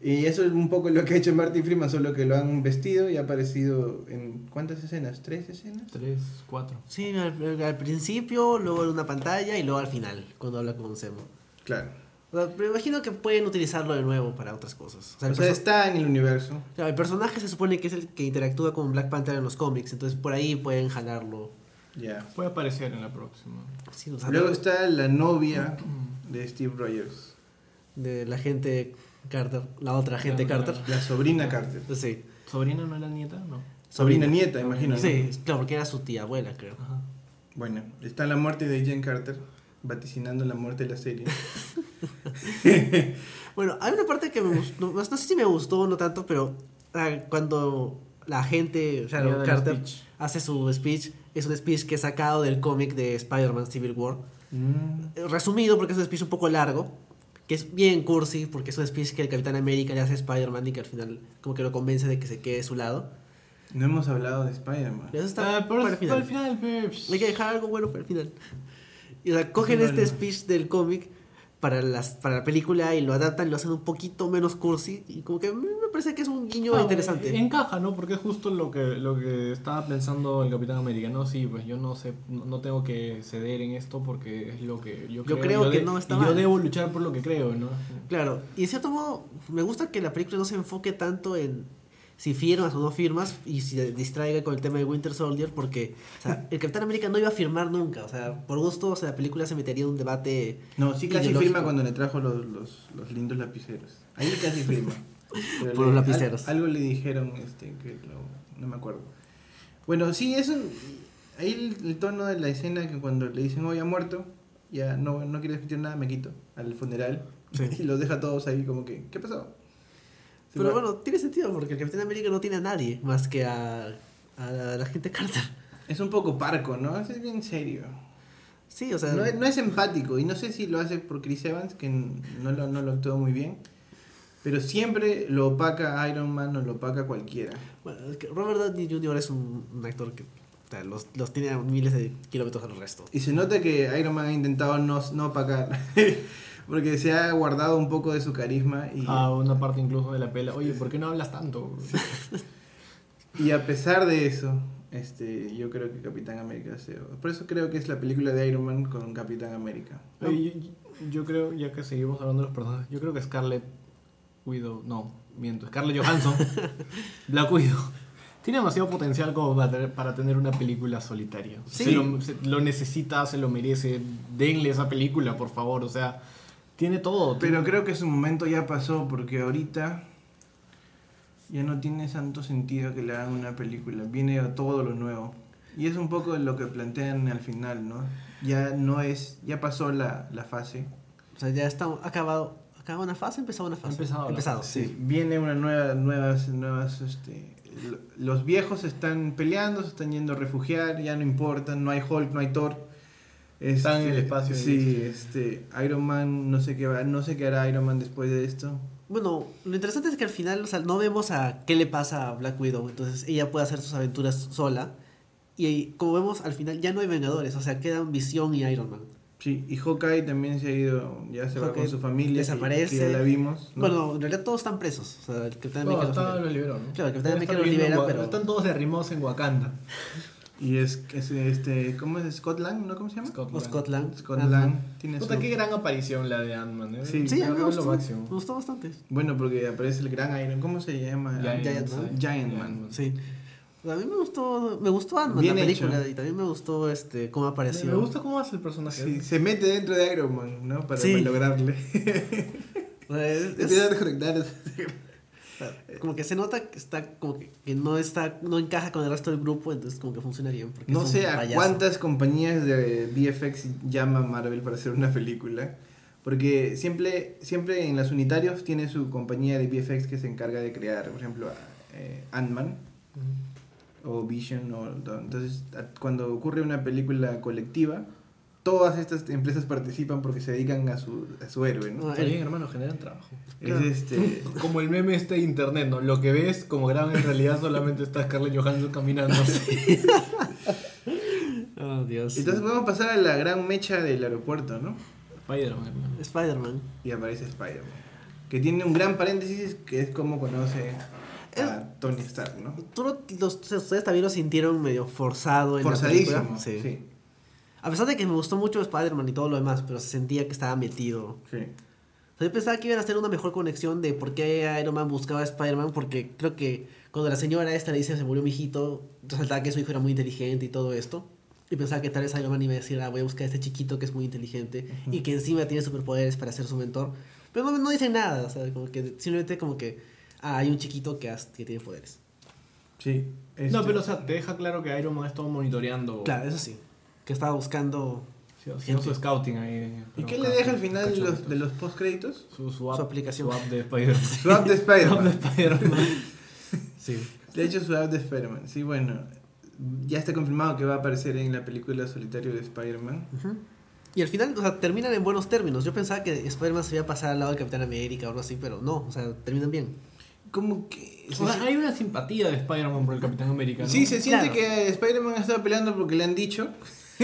Y eso es un poco lo que ha hecho Martin Freeman, solo que lo han vestido y ha aparecido en ¿cuántas escenas? ¿Tres escenas? Tres, cuatro. Sí, al, al principio, luego en una pantalla y luego al final, cuando habla con Zemo. Claro. O sea, me imagino que pueden utilizarlo de nuevo para otras cosas. O sea, O sea, está en el universo. claro, el personaje se supone que es el que interactúa con Black Panther en los cómics, entonces por ahí pueden jalarlo. Ya. Puede aparecer en la próxima. Sí, o sea, Luego está la novia de Steve Rogers, de la gente Carter, la otra gente Carter. la sobrina Carter. Sí. ¿Sobrina no era nieta? No. Sobrina nieta, imagino. ¿no? Sí, claro, porque era su tía abuela, creo. Ajá. Bueno, está la muerte de Jen Carter, vaticinando la muerte de la serie. Bueno, hay una parte que me gustó, no, no sé si me gustó o no tanto, pero ah, cuando la gente, o sea, Carter, speech. hace su speech, es un speech que es sacado del cómic de Spider-Man Civil War. Mm. Eh, Resumido, porque es un speech un poco largo, que es bien cursi, porque es un speech que el Capitán América le hace a Spider-Man y que al final como que lo convence de que se quede de su lado. No hemos hablado de Spider-Man. Eso está Ah, pero para el final. para el final. Hay que dejar algo bueno para el final. Y o sea, cogen Sí, este vale. speech del cómic para, las, para la película y lo adaptan y lo hacen un poquito menos cursi. Y como que me parece que es un guiño Ah, interesante. Encaja, ¿no? Porque es justo lo que, lo que estaba pensando el Capitán América, ¿no? Sí, pues yo no sé, no, tengo que ceder en esto porque es lo que yo Yo creo. creo que de- no está y Yo mal. debo luchar por lo que creo, ¿no? Claro, y de cierto modo, me gusta que la película no se enfoque tanto en si firmas o no firmas y si se distraiga con el tema de Winter Soldier, porque o sea, el Capitán América no iba a firmar nunca. O sea, por gusto, o sea, la película se metería en un debate. No, sí casi Ideológico. firma cuando le trajo los, los, los lindos lapiceros. Ahí casi firma. Por le- los lapiceros. al- algo le dijeron este, que lo- no me acuerdo. Bueno, sí, eso. Ahí el, el tono de la escena que cuando le dicen, hoy ha muerto, ya no, no quiero discutir nada, me quito al funeral. Sí. Y los deja todos ahí como que, ¿qué pasó? Pero bueno, tiene sentido, porque el Capitán América no tiene a nadie más que a, a la gente Carter. Es un poco parco, ¿no? Es bien serio. Sí, o sea. No es, no es empático y no sé si lo hace por Chris Evans, que no lo, no lo actuó muy bien. Pero siempre lo opaca Iron Man o lo opaca cualquiera. Bueno, es que Robert Downey Jr. es un, un actor que o sea, los, los tiene a miles de kilómetros al resto. Y se nota que Iron Man ha intentado no, no opacar. Porque se ha guardado un poco de su carisma. Y, A una parte incluso de la pela. Oye, ¿por qué no hablas tanto? y a pesar de eso, este, yo creo que Capitán América se... Por eso creo que es la película de Iron Man con Capitán América. Oye, yo, yo creo, ya que seguimos hablando de los personajes, yo creo que Scarlett Widow, no, miento, Scarlett Johansson, Black Widow, tiene demasiado potencial como para tener, para tener una película solitaria. Sí. Se lo, se- lo necesita, se lo merece, denle esa película, por favor, o sea, tiene todo. Pero creo que su momento ya pasó porque ahorita ya no tiene tanto sentido que le hagan una película. Viene todo lo nuevo. Y es un poco lo que plantean al final, ¿no? Ya no es, ya pasó la, la fase. O sea, ya está acabado. ¿Acaba una fase? ¿Empezaba una fase? Empezado Empezado, sí. Viene una nueva, nuevas, nuevas, este, lo- los viejos están peleando, se están yendo a refugiar, ya no importa, no hay Hulk, no hay Thor. Están en el Este, espacio Sí, y- este, Iron Man, no sé qué va, no sé qué hará Iron Man después de esto. Bueno, lo interesante es que al final, o sea, no vemos a qué le pasa a Black Widow. Entonces ella puede hacer sus aventuras sola. Y como vemos, al final ya no hay Vengadores. O sea, quedan Visión y Iron Man. Sí, y Hawkeye también se ha ido, ya se va Hawkeye con su familia. desaparece. Que ya la vimos. ¿no? Bueno, en realidad todos están presos. O sea, el Capitán No, América los está, libera. los liberó, ¿no? Claro, el Capitán América los libera, pero- Están todos derrimados en Wakanda. Y es, es este, ¿cómo es? Scotland, ¿no? ¿Cómo se llama? Scotland. Scotland. Ajá. Tiene Puta, su- qué gran aparición la de Ant-Man, ¿eh? Sí. Me Lo gustó. máximo. Me gustó bastante. Bueno, porque aparece el gran Iron, ¿cómo se llama? Giant. Man. Giant Man. Sí. A mí me gustó, me gustó Ant-Man, la película. hecho. Y también me gustó este cómo apareció. me gusta cómo hace el personaje. Sí, se mete dentro de Iron Man, ¿no? Para Sí. lograrle. O sea, es- es- Empieza a desconectar. o sea, como que se nota que está como que, que no está no encaja con el resto del grupo entonces como que funciona bien No sé a cuántas compañías de VFX llama Marvel para hacer una película. Porque siempre, siempre en las unitarios tiene su compañía de VFX que se encarga de crear, por ejemplo, eh, Ant-Man o Vision. O, entonces, cuando ocurre una película colectiva, todas estas empresas participan porque se dedican a su, a su héroe. ¿no? Ah, Está bien, hermano, generan trabajo. Es este, Como el meme este de internet, ¿no? Lo que ves como graban en realidad solamente está Scarlett Johansson caminando. oh Dios Entonces podemos pasar a la gran mecha del aeropuerto, ¿no? Spider-Man. Spider-Man. y aparece Spider-Man. Que tiene un gran paréntesis que es como conoce a Tony Stark, ¿no? ¿Tú no- los, ustedes también lo sintieron medio forzado en la película? Forzadísimo. Sí. Sí. A pesar de que me gustó mucho Spider-Man y todo lo demás, pero se sentía que estaba metido. sí. O sea, yo pensaba que iban a hacer una mejor conexión de por qué Iron Man buscaba a Spider-Man, porque creo que cuando la señora esta le dice se murió mi hijito, resaltaba que su hijo era muy inteligente y todo esto. Y pensaba que tal vez Iron Man iba a decir, ah, voy a buscar a este chiquito que es muy inteligente y que encima tiene superpoderes para ser su mentor. Pero no, no dicen nada, o sea, como que simplemente como que, ah, hay un chiquito que, has- que tiene poderes. Sí. No, este- pero o sea, te deja claro que Iron Man ha estado monitoreando. Claro, eso sí. Que estaba buscando Sí, haciendo su scouting ahí. ¿Y qué le deja al final de los, de los post-créditos? Su, su, app, Su aplicación. Su app de Spider-Man. Su app de Spider-Man. Spider-Man. Sí. De hecho, su app de Spider-Man. Sí, bueno. Ya está confirmado que va a aparecer en la película Solitario de Spider-Man. Y al final, o sea, terminan en buenos términos. Yo pensaba que Spider-Man se iba a pasar al lado de Capitán América o algo así, pero no, o sea, terminan bien. Como que... O sea, hay una simpatía de Spider-Man por el Capitán América. ¿no? Sí, se siente Claro. que Spider-Man ha estado peleando porque le han dicho.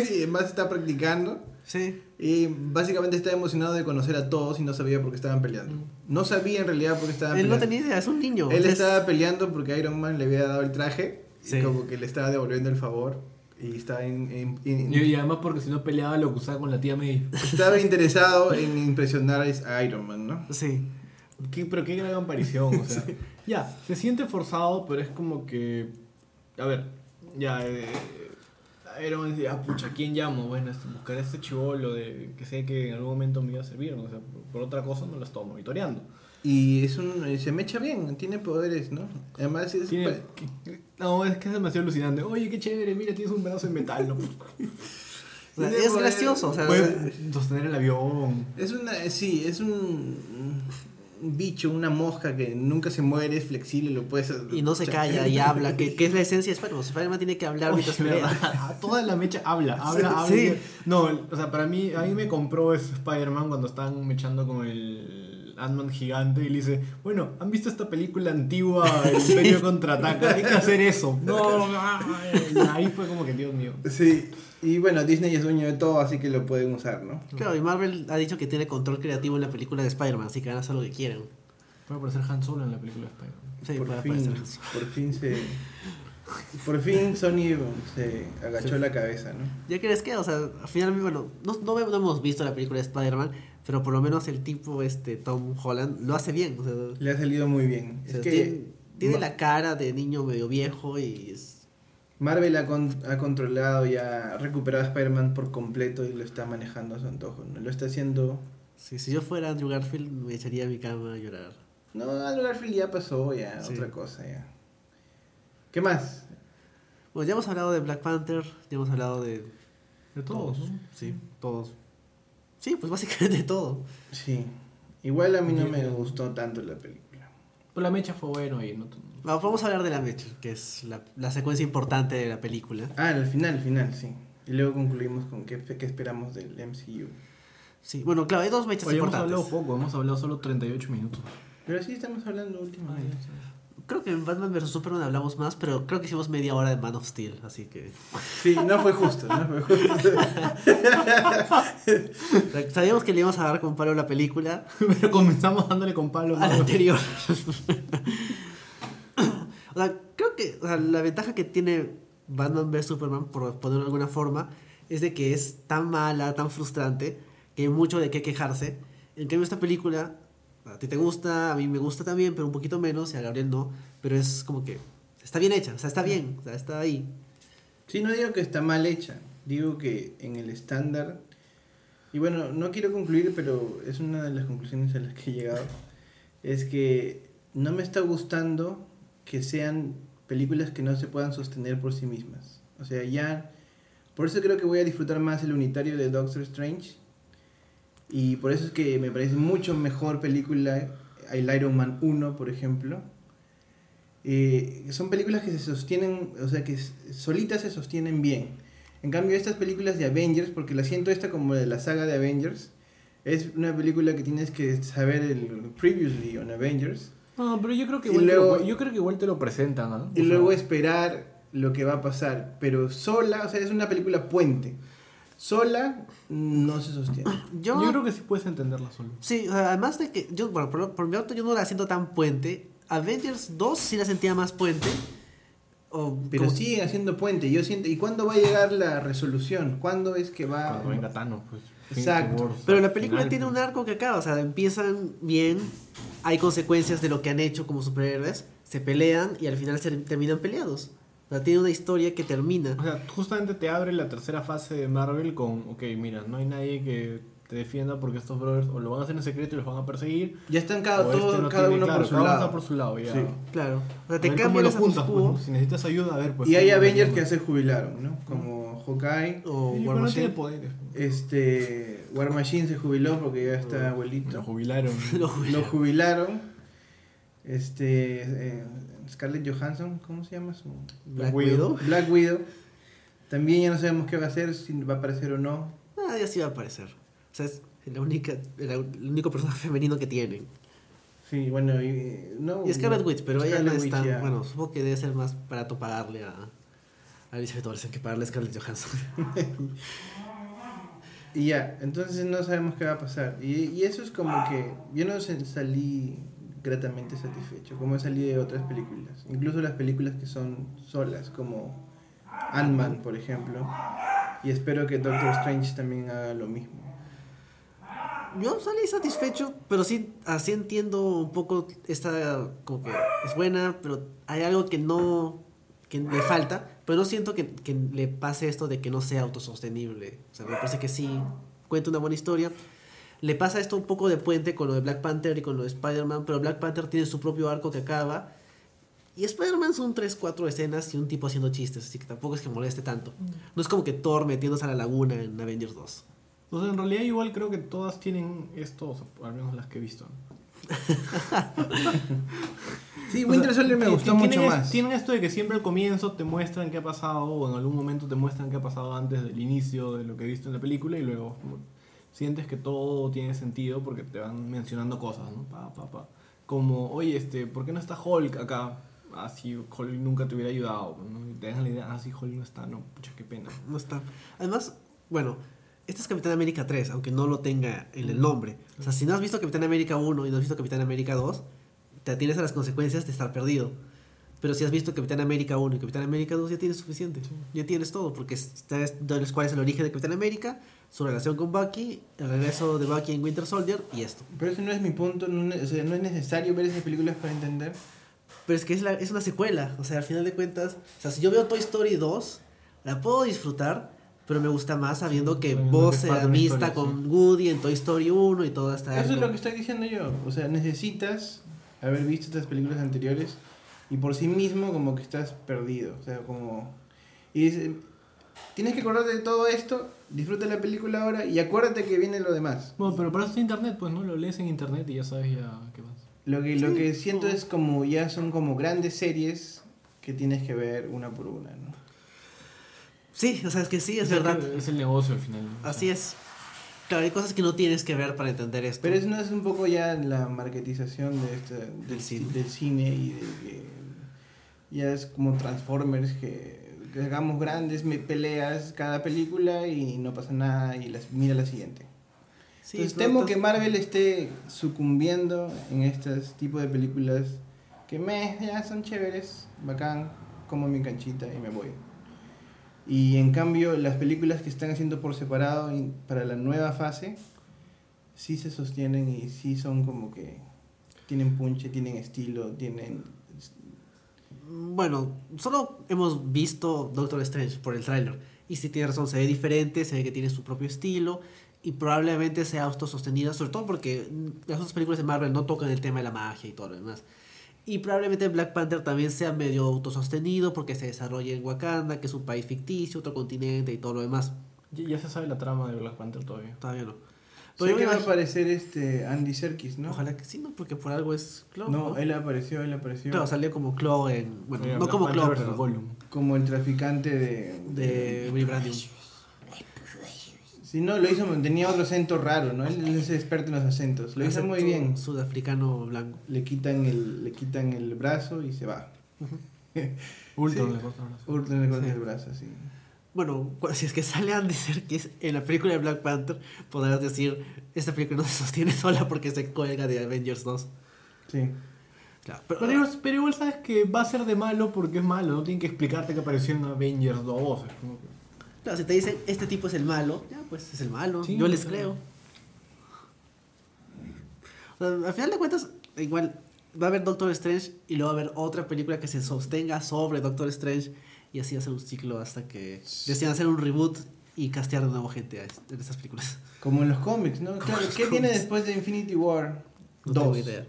y además está practicando. Sí. Y básicamente está emocionado de conocer a todos y no sabía por qué estaban peleando. No sabía en realidad por qué estaban Él no peleando. tenía idea, es un niño. Él estaba peleando porque Iron Man le había dado el traje Sí. y como que le estaba devolviendo el favor y estaba, en- en- en- Y, y además porque si no peleaba lo que usaba con la tía May. estaba interesado en impresionar a Iron Man, ¿no? Sí. ¿Qué- pero qué gran aparición, o sea. Ya, se siente forzado, pero es como que. A ver, ya. Eh, Man dice, ah, pucha, ¿a quién llamo? Bueno, este, buscaré a este chivolo de que sé que en algún momento me iba a servir, ¿no? o sea, por, por otra cosa no lo estoy monitoreando. Y es un, se me echa bien, tiene poderes, ¿no? Además es... Tiene- no, es que es demasiado alucinante. Oye, qué chévere, mira, tienes un pedazo de metal, ¿no? O sea, Tiene es gracioso, o sea, Puede sostener el avión. Es una, sí, es un, un bicho, una mosca que nunca se muere, es flexible, lo puedes... y no se calla y habla, que, que es la esencia de Spider-Man. Spider-Man tiene que hablar Oye. Toda la mecha habla, habla, habla. Sí. No, o sea, para mí, a mí me compró ese Spider-Man cuando estaban mechando con el Ant-Man gigante y le dice, bueno, ¿han visto esta película antigua, El Imperio Contraataca? Hay que hacer eso. No, ahí fue como que, Dios mío. Sí, y bueno, Disney es dueño de todo, así que lo pueden usar, ¿no? Claro, y Marvel ha dicho que tiene control creativo en la película de Spider-Man, así que van a hacer lo que quieran. Puede aparecer Han Solo en la película de Spider-Man. Sí, por, puede fin, aparecer. por fin se... Por fin Sony se agachó Sí. la cabeza, ¿no? ¿Ya crees que? O sea, al final, bueno, no, no, no hemos visto la película de Spider-Man, pero por lo menos el tipo, este, Tom Holland, lo hace bien. O sea, Le ha salido muy bien. o Es que tiene, la cara de niño medio viejo y es... Marvel ha, con- ha controlado y ha recuperado a Spider-Man por completo y lo está manejando a su antojo, ¿no? Lo está haciendo... Sí, si yo fuera Andrew Garfield, me echaría a mi cama a llorar. No, Andrew Garfield ya pasó, ya, Sí. otra cosa, ya. ¿Qué más? Bueno, ya hemos hablado de Black Panther, ya hemos hablado de... De todos, ¿no? Sí, todos. Sí, pues básicamente todo. Sí. Igual a mí no me gustó tanto la película. Pues la mecha fue bueno y no... Vamos vamos a hablar de la mecha, que es la, la secuencia importante de la película. Ah, al final, al final, sí. Y luego concluimos con qué, qué esperamos del MCU. Sí, bueno, claro, hay dos mechas Oye, hemos importantes. hablado poco, hemos hablado solo 38 minutos. Pero sí estamos hablando últimamente. Creo que en Batman vs Superman hablamos más, pero creo que hicimos media hora de Man of Steel, así que... Sí, no fue justo, no fue justo. Sabíamos que le íbamos a dar con palo a la película Pero comenzamos dándole con palo. a la anterior. sea, creo que o sea, la ventaja que tiene Batman vs Superman, por ponerlo de alguna forma, es de que es tan mala, tan frustrante, que hay mucho de qué quejarse. En cambio, esta película, a ti te gusta, a mí me gusta también, pero un poquito menos, y a Gabriel no, pero es como que está bien hecha, o sea, está bien, o sea, está ahí. Sí, no digo que está mal hecha. Digo que en el estándar. Y bueno, no quiero concluir, pero es una de las conclusiones a las que he llegado. Es que no me está gustando que sean películas que no se puedan sostener por sí mismas. O sea, ya. Por eso creo que voy a disfrutar más el unitario de Doctor Strange. Y por eso es que me parece mucho mejor película el Iron Man 1, por ejemplo. Eh, son películas que se sostienen, o sea, que solitas se sostienen bien. En cambio, estas películas de Avengers, porque la siento esta como de la saga de Avengers, es una película que tienes que saber el previously on Avengers No, pero yo creo que igual, te luego- lo, yo creo que igual te lo presentan, ¿ah? y O sea, luego esperar lo que va a pasar. Pero sola, o sea, es una película puente. sola no se sostiene. Yo, Yo creo que sí puedes entenderla solo. Sí, además de que yo, bueno, por, por mi parte yo no la siento tan puente. Avengers 2 sí la sentía más puente. O Pero como- siguen haciendo puente. Yo siento, ¿y cuándo va a llegar la resolución? ¿Cuándo es que va? Cuando venga Thanos, pues. Exacto. Pero la película tiene un arco que acaba, o sea, empiezan bien, hay consecuencias de lo que han hecho como superhéroes, se pelean y al final se terminan peleados. O sea, tiene una historia que termina. O sea, justamente te abre la tercera fase de Marvel con, ok, mira, no hay nadie que te defienda porque estos brothers o lo van a hacer en secreto y los van a perseguir. Ya están cada, o este todo- no cada tiene- uno claro, por su cada uno lado. está por su lado, ya. Sí. Claro. O sea, te cambian lo juntas, quo, pues, Si necesitas ayuda, a ver, pues. y hay ¿cómo lo Avengers que se jubilaron, ¿no? Como Hawkeye. o Sí, War no Machine. tiene poderes. Este, War Machine se jubiló porque ya está Lo abuelito. jubilaron. Lo Lo jubilaron. Este, eh, Scarlett Johansson, ¿cómo se llama? Su? Black Widow. Widow. Black Widow. También ya no sabemos qué va a hacer, si va a aparecer o no. Ah, ya sí va a aparecer. O sea, es la única, el, el único personaje femenino que tienen. Sí, bueno, y, no, Y Scarlet Witch, pero ella no Scarlet es tan... ya. Bueno, supongo que debe ser más barato pagarle a, a Elizabeth Olsen que pagarle a Scarlett Johansson. Y ya, entonces no sabemos qué va a pasar. Y, y eso es como que yo no salí gratamente satisfecho, como he salido de otras películas. Incluso las películas que son solas, como Ant-Man, por ejemplo. Y espero que Doctor Strange también haga lo mismo. Yo salí satisfecho, pero sí, así entiendo un poco esta, como que es buena, pero hay algo que no, que le falta, pero no siento que, que le pase esto de que no sea autosostenible. O sea, me parece que sí cuenta una buena historia. Le pasa esto un poco de puente con lo de Black Panther y con lo de Spider-Man, pero Black Panther tiene su propio arco que acaba. Y Spider-Man son 3, 4 escenas y un tipo haciendo chistes, así que tampoco es que moleste tanto. No es como que Thor metiéndose a la laguna en Avengers 2. Sea, en realidad igual creo que todas tienen esto, al menos las que he visto. Sí, Winter Soldier me ti- gustó mucho más. Tienen esto de que siempre al comienzo te muestran qué ha pasado, o en algún momento te muestran qué ha pasado antes del inicio de lo que he visto en la película, y luego sientes que todo tiene sentido porque te van mencionando cosas, ¿no? Pa, pa, pa. Como, oye, este, ¿por qué no está Hulk acá? Ah, si Hulk nunca te hubiera ayudado, ¿no? Y te dejan la idea, ah, sí, Hulk no está, no, pucha, qué pena. No está. Además, bueno, este es Capitán América 3, aunque no lo tenga en el nombre. O sea, si no has visto Capitán América 1 y no has visto Capitán América 2, te atienes a las consecuencias de estar perdido. Pero si has visto Capitán América 1 y Capitán América 2, ya tienes suficiente. Ya tienes todo, porque sabes los cuales el origen de Capitán América, su relación con Bucky, el regreso de Bucky en Winter Soldier y esto. Pero ese no es mi punto, no, o sea, no es necesario ver esas películas para entender. Pero es que es, la- es una secuela. O sea, al final de cuentas, o sea, si yo veo Toy Story 2, la puedo disfrutar, pero me gusta más sabiendo que es se amista con Woody en Toy Story 1 y todo está Eso es lo que estoy diciendo yo. O sea, necesitas haber visto estas películas anteriores y por sí mismo como que estás perdido. O sea, como... Y dice, tienes que acordarte de todo esto, disfruta la película ahora y acuérdate que viene lo demás. Bueno, pero para eso está internet, pues, ¿no? Lo lees en internet y ya sabes ya qué pasa. Lo que, lo Sí. que siento es como ya son como grandes series que tienes que ver una por una, ¿no? Sí, o sea, es que sí, es sea, verdad. Es el negocio al final. ¿no? O Así sea, es. Claro, hay cosas que no tienes que ver para entender esto. Pero eso no es un poco ya la marketización de este, del, cine. del cine y de que ya es como Transformers que, que hagamos grandes me- peleas cada película y no pasa nada y las, mira la siguiente. Sí, Entonces temo entonces- que Marvel esté sucumbiendo en estos tipos de películas que me ya son chéveres, bacán, como mi canchita y me voy. Y en cambio las películas que están haciendo por separado para la nueva fase sí se sostienen y sí son como que tienen punche, tienen estilo, tienen Bueno, solo hemos visto Doctor Strange por el tráiler. Y si tiene razón, se ve diferente, se ve que tiene su propio estilo. Y probablemente sea autosostenida, sobre todo porque las otras películas de Marvel no tocan el tema de la magia y todo lo demás. Y probablemente Black Panther también sea medio autosostenido porque se desarrolla en Wakanda, que es un país ficticio, otro continente y todo lo demás. Ya, ya se sabe la trama de Black Panther todavía. Todavía no. Sé Pero que va a aparecer este Andy Serkis, ¿no? Ojalá que sí, ¿no? Porque por algo es Claw. No, él apareció, él apareció Claro, salió como Claw en. Bueno, no Black como Panther Claw, versus pero. Como el traficante de De Vibranium. Sí, no, lo hizo, tenía otro acento raro, ¿no? Él es experto en los acentos. Lo hizo muy bien. Sudafricano blanco. Le quitan el, le quitan el brazo y se va. Ultron Sí. le corta el brazo. Urten le corta Sí. el brazo, sí. bueno, si es que sale Andy Serkis en la película de Black Panther, podrás decir, esta película no se sostiene sola porque se cuelga de Avengers 2. Sí. Claro, pero, Pero, igual- pero igual sabes que va a ser de malo porque es malo, no tienen que explicarte que apareció en Avengers 2. es como que- claro, si te dicen, este tipo es el malo, ya, pues es el malo, Sí, yo les creo. O sea, al final de cuentas, igual va a haber Doctor Strange y luego va a haber otra película que se sostenga sobre Doctor Strange y así hacer un ciclo hasta que decían hacer un reboot y castear de nuevo gente en estas películas. Como en los cómics, ¿no? Claro, ¿qué viene después de Infinity War No 2? tengo idea.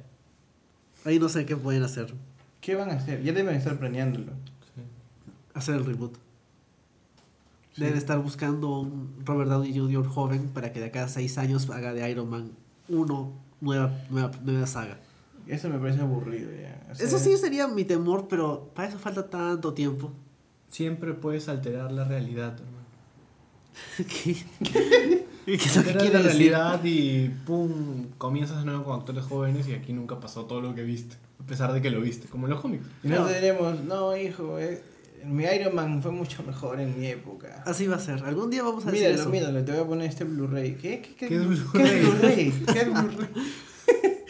Ahí no sé qué pueden hacer. ¿Qué van a hacer? Ya deben estar planeándolo. Hacer el reboot. Sí. Deben estar buscando un Robert Downey Jr. joven para que de acá a seis años haga de Iron Man 1 nueva, nueva, nueva saga. Eso me parece aburrido ya. O sea, Eso sí sería mi temor, pero para eso falta tanto tiempo. Siempre puedes alterar la realidad, hermano. ¿Qué? ¿Qué es Alteras la decir? realidad y pum, comienzas de nuevo con actores jóvenes y aquí nunca pasó todo lo que viste. A pesar de que lo viste, como en los cómics. Y nosotros diremos, no, hijo, eh, mi Iron Man fue mucho mejor en mi época. Así va a ser. Algún día vamos a decir Míralo, eso. míralo, te voy a poner este Blu-ray. ¿Qué? ¿Qué, qué, ¿Qué es ¿Qué es Blu-ray? ¿Qué es Blu-ray?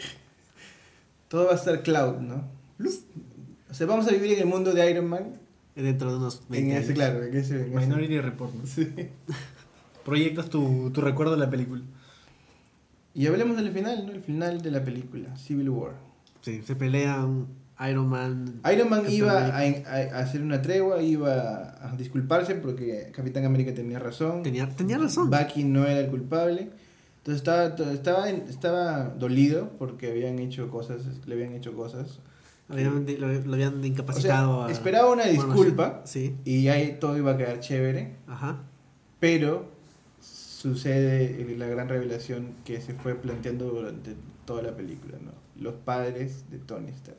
Todo va a estar cloud, ¿no? O sea, vamos a vivir en el mundo de Iron Man. Dentro de unos 20 En años. ese, claro, en ese, en ese- Minority Report, ¿no? Sí. Proyectas tu, tu recuerdo de la película. Y hablemos del final, ¿no? El final de la película, Civil War. Sí, se pelean Iron Man. Iron Man Capitán iba a, a- hacer una tregua, iba a disculparse porque Capitán América tenía razón. Tenía, tenía razón. Bucky no era el culpable. Entonces estaba, estaba, estaba dolido porque habían hecho cosas, le habían hecho cosas. Habían- lo, lo habían O incapacitado. sea, a- esperaba una disculpa Sí, y ahí todo iba a quedar chévere, ajá. pero sucede la gran revelación que se fue planteando durante toda la película, ¿no? Los padres de Tony Stark.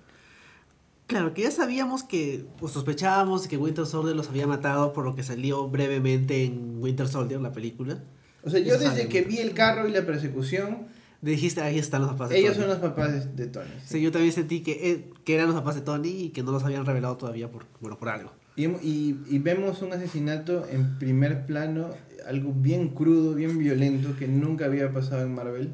Claro, que ya sabíamos que, o sospechábamos que Winter Soldier los había matado por lo que salió brevemente en Winter Soldier, la película. O sea, yo Eso desde sabe. que vi el carro y la persecución, Dijiste, ahí están los papás de ellos Tony. son los papás de, Tony. Sí, yo también sentí que, eh, que eran los papás de Tony y que no los habían revelado todavía por, bueno, por algo. Y, y, y vemos un asesinato en primer plano, algo bien crudo, bien violento, que nunca había pasado en Marvel,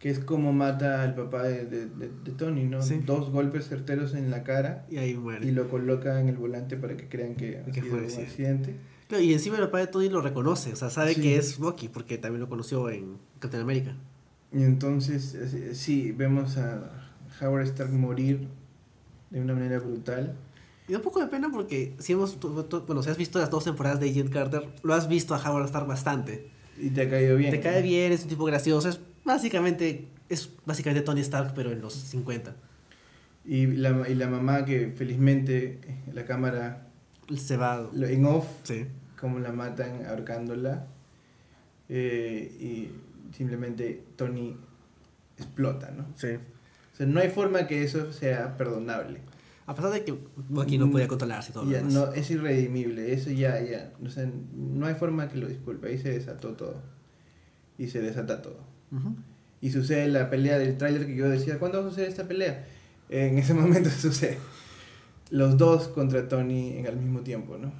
que es como mata al papá de, de, de- de Tony, ¿no? Sí. Dos golpes certeros en la cara Y ahí muere. y lo coloca en el volante para que crean que ha Que sido fue un accidente. accidente. Claro, y encima el papá de Tony lo reconoce, o sea, sabe Sí. que es Bucky, porque también lo conoció en Captain America. Y entonces, sí, vemos a Howard Stark morir de una manera brutal. Y da un poco de pena porque si hemos, bueno, si has visto las dos temporadas de Agent Carter, lo has visto a Howard Stark bastante. Y te ha caído bien. Te cae bien, es un tipo gracioso, es básicamente, es básicamente Tony Stark, pero en los 50. Y la, y la mamá que felizmente eh, la cámara Se va, lo- en off sí. cómo la matan ahorcándola eh, y simplemente Tony explota, ¿no? Sí. O sea, no hay forma que eso sea perdonable. A pesar de que Bucky no podía controlarse y todo lo Ya, demás. no, es irredimible, eso ya, ya, o sea, no hay forma que lo disculpe, ahí se desató todo. Y se desata todo. Y sucede la pelea del tráiler que yo decía, ¿cuándo va a suceder esta pelea? En ese momento sucede. Los dos contra Tony en al mismo tiempo, ¿no?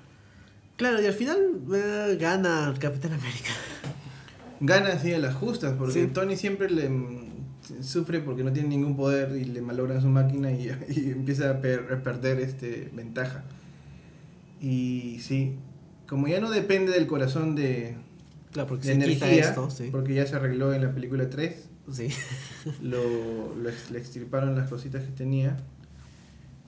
Claro, y al final eh, gana el Capitán América. Gana así a las justas, porque Sí. Tony siempre le mm, sufre porque no tiene ningún poder y le malogran su máquina y, y empieza a, per- a perder este ventaja. Y sí, como ya no depende del corazón de, Claro, porque de se energía, quita esto, sí. porque ya se arregló en la película 3, Sí. lo, lo le extirparon las cositas que tenía.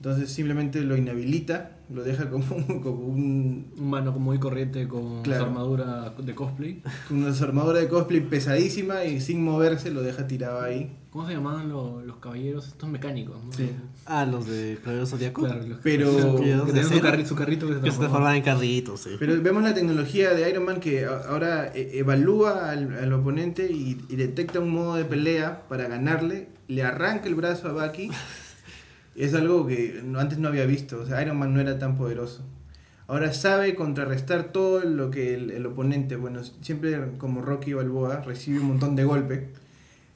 Entonces simplemente lo inhabilita, lo deja como, como un, Un mano común y corriente con Claro. su armadura de cosplay. con una armadura de cosplay pesadísima y sin moverse lo deja tirado ahí. ¿Cómo se llamaban lo- los caballeros? Estos mecánicos, ¿no? Sí. Ah, los de Caballero Zodíaco. Claro, los Pero- que de tenían su, carri- su carrito que se Que se en carritos, sí. Pero vemos la tecnología de Iron Man que ahora e- evalúa al, al oponente y, y detecta un modo de pelea para ganarle, le arranca el brazo a Bucky. Es algo que antes no había visto, o sea, Iron Man no era tan poderoso. Ahora sabe contrarrestar todo lo que el, el oponente, bueno, siempre como Rocky Balboa, recibe un montón de golpes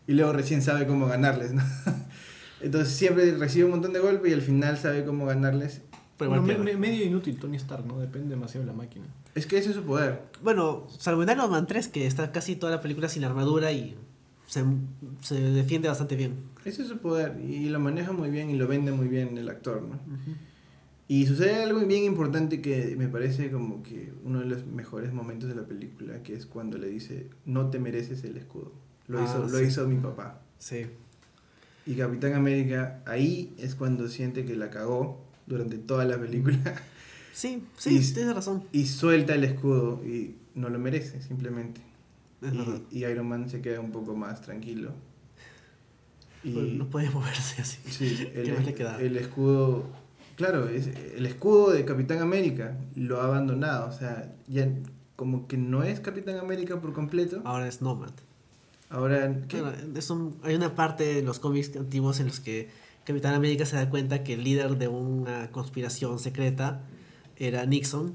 y luego recién sabe cómo ganarles, ¿no? Entonces siempre recibe un montón de golpes y al final sabe cómo ganarles pero Bueno, me- medio inútil Tony Stark, ¿no? Depende demasiado de la máquina. Es que ese es su poder. Bueno, salvo en Iron Man 3, que está casi toda la película sin armadura y se, se defiende bastante bien. Ese es su poder y lo maneja muy bien y lo vende muy bien el actor, ¿no? Y sucede algo bien importante que me parece como que uno de los mejores momentos de la película, que es cuando le dice, no te mereces el escudo. Lo, Ah, hizo, lo hizo mi papá. Sí. Y Capitán América, ahí es cuando siente que la cagó durante toda la película Sí, sí, Y- tienes razón. y suelta el escudo y no lo merece, simplemente. Y, y Iron Man se queda un poco más tranquilo. Y Pues No puede moverse así. sí, ¿Qué más le queda? el, el escudo, claro, es, el escudo de Capitán América lo ha abandonado. O sea, ya como que no es Capitán América por completo. Ahora es Nomad. Ahora, ¿qué? Bueno, es un- hay una parte de los cómics antiguos en los que Capitán América se da cuenta que el líder de una conspiración secreta era Nixon.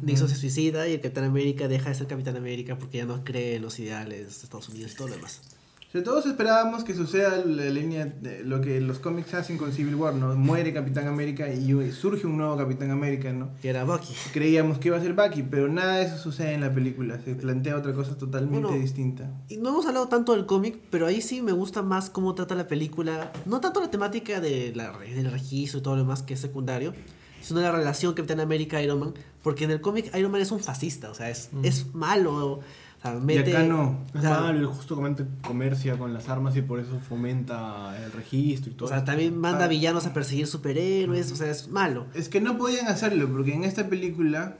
Nixon se suicida y el Capitán América deja de ser Capitán América porque ya no cree en los ideales de Estados Unidos y todo lo demás. O sea, todos esperábamos que suceda la línea de lo que los cómics hacen con Civil War, ¿no? Muere Capitán América y surge un nuevo Capitán América, ¿no? Que era Bucky. Creíamos que iba a ser Bucky, pero nada de eso sucede en la película. Se plantea otra cosa totalmente Bueno, distinta. Y no hemos hablado tanto del cómic, pero ahí sí me gusta más cómo trata la película. No tanto la temática de la, del registro y todo lo demás que es secundario, sino la relación Capitán América-Iron Man. Porque en el cómic Iron Man es un fascista, o sea, es, Mm. es malo. O sea, Y acá no. o Es sea, malo, él justamente comercia con las armas y por eso fomenta el registro y todo. O sea, también manda Ah. villanos a perseguir superhéroes, o sea, es malo. Es que no podían hacerlo, porque en esta película,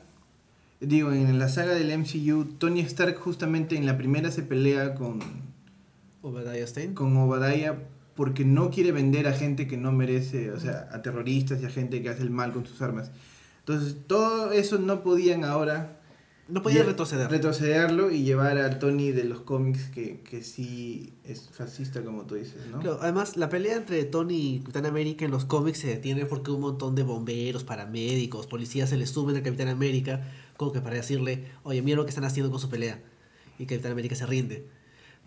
digo, en la saga del MCU, Tony Stark justamente en la primera se pelea con, Obadiah Stane. con Obadiah porque no quiere vender a gente que no merece, o sea, a terroristas y a gente que hace el mal con sus armas. Entonces, todo eso no podían ahora No podía lle- retroceder. retrocederlo y llevar al Tony de los cómics que, que sí es fascista, como tú dices, ¿no? Claro, además, la pelea entre Tony y Capitán América en los cómics se detiene porque un montón de bomberos, paramédicos, policías se le suben al Capitán América como que para decirle, oye, mira lo que están haciendo con su pelea. Y Capitán América se rinde.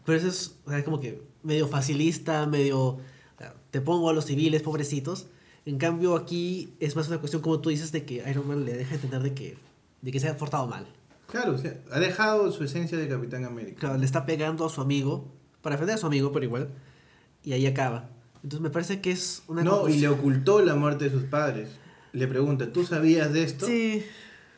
Pero eso es o sea, como que medio facilista, medio... o sea, te pongo a los civiles, pobrecitos. En cambio, aquí es más una cuestión, como tú dices, de que Iron Man le deja entender de que, de que se ha portado mal. Claro, o sea, ha dejado su esencia de Capitán América. Claro, le está pegando a su amigo, para defender a su amigo, pero igual. Y ahí acaba. Entonces me parece que es una... No, y le ocultó la muerte de sus padres. Le pregunta, ¿tú sabías de esto? Sí,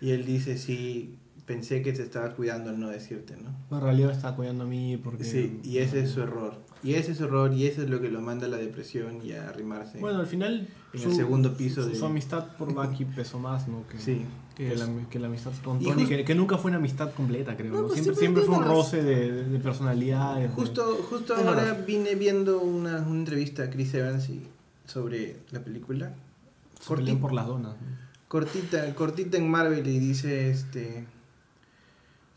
Y él dice, sí, pensé que te estaba cuidando al no decirte, ¿no? En realidad está apoyando a mí porque... Sí, y ese es su error. Y ese es su error y eso es lo que lo manda a la depresión y a arrimarse. Bueno, al final... En el segundo piso su, de- su amistad por Bucky pesó más, ¿no? Que, Sí. Que, la, que la amistad con Tony, just- que, que nunca fue una amistad completa, creo. No, ¿no? pues siempre, fue un roce de, de, de personalidades. de- Justo, justo ahora vine viendo una, una entrevista a Chris Evans y- sobre la película. se pelean Corti- por las donas. ¿no? cortita, cortita en Marvel y dice este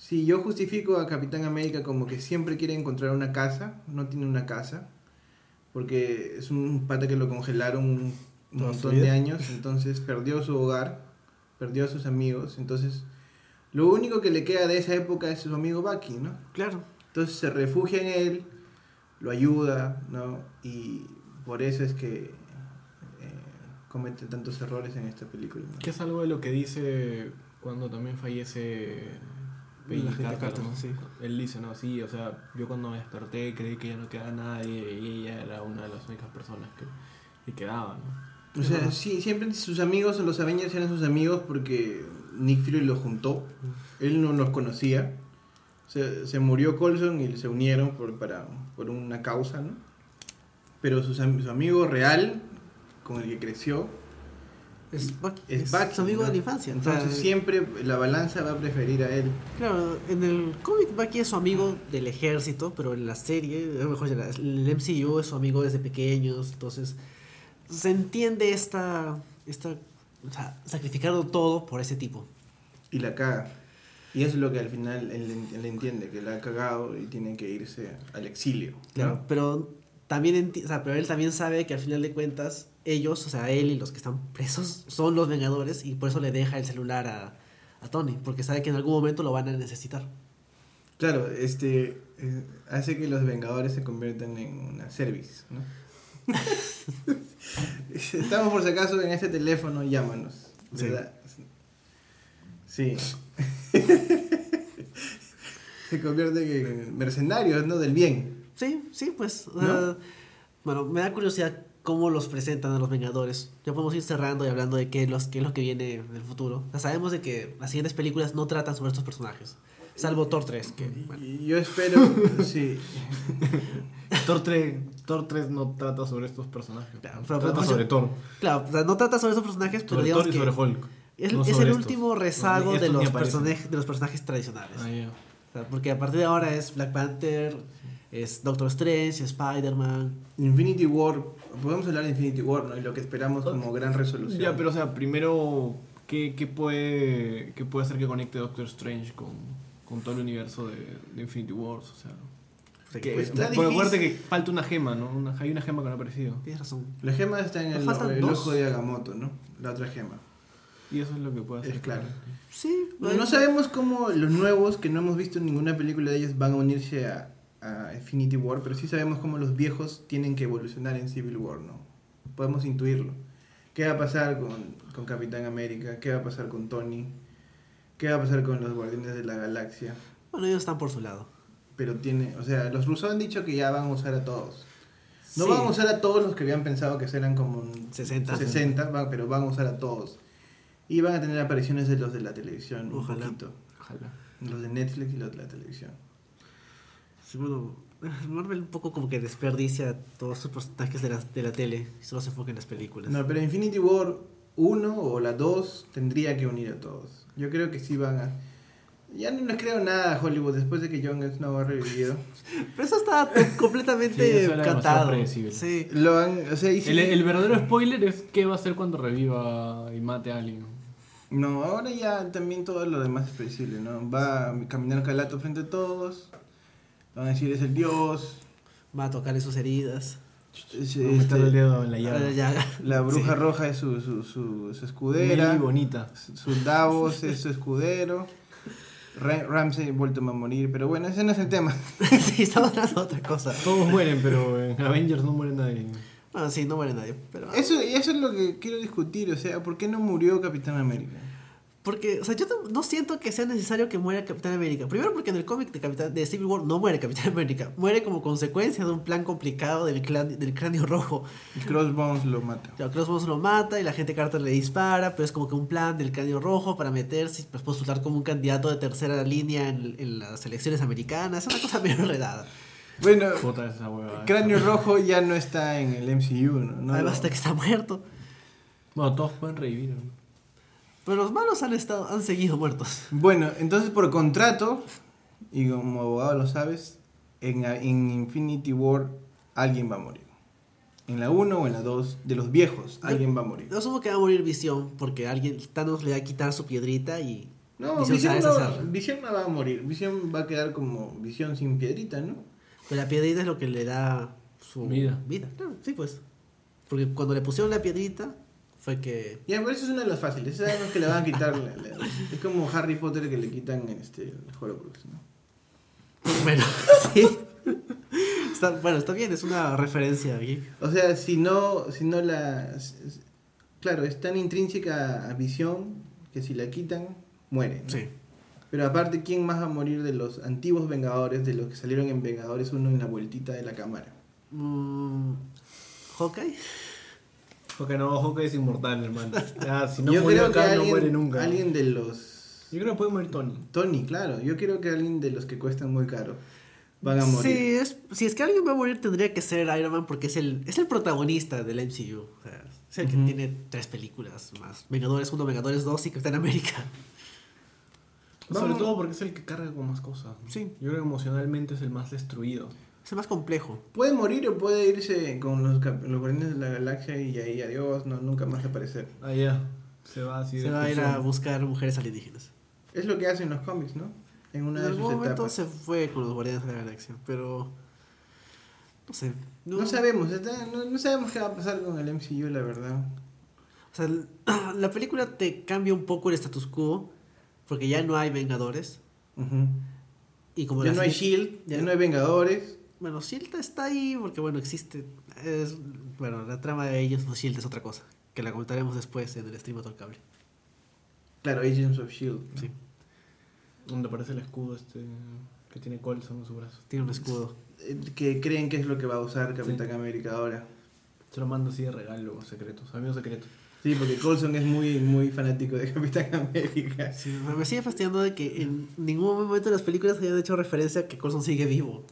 sí, yo justifico a Capitán América como que siempre quiere encontrar una casa, no tiene una casa, porque es un pata que lo congelaron un montón de años, entonces perdió su hogar, perdió a sus amigos, entonces lo único que le queda de esa época es su amigo Bucky, ¿no? claro. Entonces se refugia en él, lo ayuda, ¿no? Y por eso es que eh, comete tantos errores en esta película. ¿no? Que es algo de lo que dice cuando también fallece Peggy La gente Carter, Carter, ¿no? sí. Él dice, no, sí, o sea, yo cuando me desperté creí que ya no quedaba nadie y ella era una de las únicas personas que, que quedaban, ¿no? O sea, sí, siempre sus amigos, los Avengers eran sus amigos porque Nick Fury los juntó. Él no los conocía. Se, se murió Colson y se unieron por, para, por una causa, ¿no? Pero sus su amigo real, con el que creció, Es, Bucky, es, es Bucky. su amigo ¿no? de la infancia. Entonces O sea, siempre la balanza va a preferir a él. Claro, en el cómic Bucky es su amigo del ejército, pero en la serie, a lo mejor en el MCU es su amigo desde pequeños, entonces se entiende esta, esta o sea, sacrificarlo todo por ese tipo. Y la caga. Y eso es lo que al final él, él entiende, que la ha cagado y tiene que irse al exilio. ¿no? Claro, pero también o sea, pero él también sabe que al final de cuentas ellos, o sea, él y los que están presos son los Vengadores y por eso le deja el celular a, a Tony, porque sabe que en algún momento lo van a necesitar. Claro, este eh, hace que los Vengadores se conviertan en una service, ¿no? Estamos por si acaso en este teléfono, llámanos. Sí. ¿verdad? Sí. Se convierte en mercenarios, ¿no? Del bien. Sí, sí, pues. bueno, me da curiosidad cómo los presentan a los Vengadores. Ya podemos ir cerrando y hablando de qué, los, qué es lo que viene en el futuro. Sea, sabemos de que las siguientes películas no tratan sobre estos personajes. Salvo Thor 3, que bueno, yo espero, sí. Thor 3, Thor 3 no trata sobre estos personajes. Claro, pero- trata pero- sobre Thor. Claro, o sea, no trata sobre esos personajes, pero Sobre digamos Thor y que sobre Hulk. es, no es sobre el estos. último rezago No, de, estos los de los personajes tradicionales. Ah, ya. O sea, porque a partir de ahora es Black Panther, es Doctor Strange, Spider-Man. Infinity War, podemos hablar de Infinity War, ¿no? Y lo que esperamos como gran resolución. Ya, pero o sea, primero, ¿qué, qué puede, qué puede hacer que conecte Doctor Strange con, con todo el universo de, de Infinity Wars? O sea, que, Pues está acuérdate que falta una gema, ¿no? Una- hay una gema que no ha aparecido. Tienes razón. La gema está en el, el ojo de Agamotto, ¿no? La otra gema. Y eso es lo que puede hacer. Es claro. Sí, Bueno, no sabemos cómo los nuevos, que no hemos visto en ninguna película de ellos, van a unirse a, a Infinity War, pero sí sabemos cómo los viejos tienen que evolucionar en Civil War, ¿no? Podemos intuirlo. ¿Qué va a pasar con, con Capitán América? ¿Qué va a pasar con Tony? ¿Qué va a pasar con los Guardianes de la Galaxia? Bueno, ellos están por su lado. Pero tiene, o sea, los rusos han dicho que ya van a usar a todos. No Sí. van a usar a todos los que habían pensado que eran como un 60. 60, van- pero van a usar a todos. Y van a tener apariciones de los de la televisión, Ojalá. un poquito. Ojalá. Los de Netflix y los de la televisión. Sí, bueno, Marvel un poco como que desperdicia todos sus personajes de la, de la tele y solo se enfoca en las películas. No, pero Infinity War 1 o la 2 tendría que unir a todos. Yo creo que sí van a... Ya no les creo nada a Hollywood después de que Jon Snow ha revivido. Pero eso está Sí, completamente eso demasiado cantado. predecible. Sí. Lo han... O sea, sí- El, el verdadero spoiler es qué va a hacer cuando reviva y mate a alguien. No, ahora ya también todo lo demás es predecible, ¿no? Va a caminar calato frente a todos. Van a decir es el dios. Va a tocarle sus heridas. es, meter el este, dedo en la llaga. ya. la bruja Sí. roja es su, su, su, su escudera. Meli bonita. Su Davos es su escudero. Ra- Ramsey vuelto a morir. Pero bueno, ese no es el tema. sí, estamos hablando de otra cosa. Todos mueren, pero en Avengers no muere nadie. Bueno, sí, no muere nadie. Pero, Eso, y eso es lo que quiero discutir. O sea, ¿por qué no murió Capitán América? Porque, o sea, yo no- siento que sea necesario que muera Capitán América. Primero porque en el cómic de, Capitán, de Civil War no muere Capitán América. Muere como consecuencia de un plan complicado del, clan- del cráneo rojo. El Crossbones lo mata. Ya, Crossbones lo mata y la gente Carter le dispara, pero es como que un plan del cráneo rojo para meterse y pues, postular como un candidato de tercera línea en, en las elecciones americanas. Es una cosa medio enredada. Bueno, Puta esa hueva. Cráneo Rojo ya no está en el MCU, ¿no? No Además, lo- hasta que está muerto. Bueno, todos pueden revivir. ¿no? Pero los malos han, estado, han seguido muertos. Bueno, entonces por contrato, y como abogado lo sabes, en, en Infinity War alguien va a morir. En la 1 o en la 2, de los viejos, alguien va a morir. Yo asumo que va a morir Visión porque alguien, Thanos le va a quitar su piedrita y No, Visión se va a Visión deshacer. no, Visión no va a morir. Visión va a quedar como Visión sin piedrita, ¿no? Pero la piedrita es lo que le da su Vida. Vida, claro, sí, pues. Porque cuando le pusieron la piedrita, fue que. Ya, pero eso es una de las fáciles. Sabemos que le van a quitar. la- la- es como Harry Potter que le quitan este, el Horcrux, ¿no? Bueno, sí. Está, bueno, está bien, es una referencia aquí. O sea, si no, si no la... Claro, es tan intrínseca a Visión que si la quitan, muere. ¿no? Sí. Pero aparte, ¿quién más va a morir de los antiguos Vengadores, de los que salieron en Vengadores 1 en la vueltita de la cámara? Mm, ¿Hawkeye? Porque no, Hawkeye es inmortal, hermano. Ya, si no yo murió creo que acá, no alguien, muere nunca. alguien de los... Yo creo que puede morir Tony. Tony, claro. Yo creo que alguien de los que cuestan muy caro van a morir. Sí, es, si es que alguien va a morir, tendría que ser Iron Man porque es el, es el protagonista del MCU. O sea, es el que Ujú. tiene tres películas más: Vengadores 1, Vengadores 2 y Capitán América. Sobre Vamos. todo porque es el que carga con más cosas. ¿no? Sí. Yo creo que emocionalmente es el más destruido. Es más complejo. Puede morir o puede irse con los, Guardianes de la Galaxia y ahí adiós, no, nunca más aparecer. Ah, ya. Se va así de Se va a ir a buscar mujeres alienígenas. Es lo que hacen los cómics, ¿no? En una En de algún sus momento etapas. se fue con los Guardianes de la Galaxia, pero. No sé. No sabemos, está- no, no sabemos qué va a pasar con el MCU, la verdad. O sea, la película te cambia un poco el status quo, porque ya no hay Vengadores. Y como Ya no hay Shield, ya ya- no hay Vengadores. Bueno, Shield está ahí porque, bueno, existe. Es, bueno, la trama de ellos, no Shield es otra cosa. Que la comentaremos después en el stream a todo el cable. Claro, Agents of Shield. Sí. Donde aparece el escudo este que tiene Colson en su brazo. Tiene un escudo. Eh, Que creen que es lo que va a usar Capitán Sí. América ahora. Se lo mando así de regalo, secretos, amigos secretos. Sí, porque Colson es muy, muy fanático de Capitán América. Sí, me sigue fastidiando de que en ningún momento de las películas hayan hecho referencia a que Coulson sigue vivo.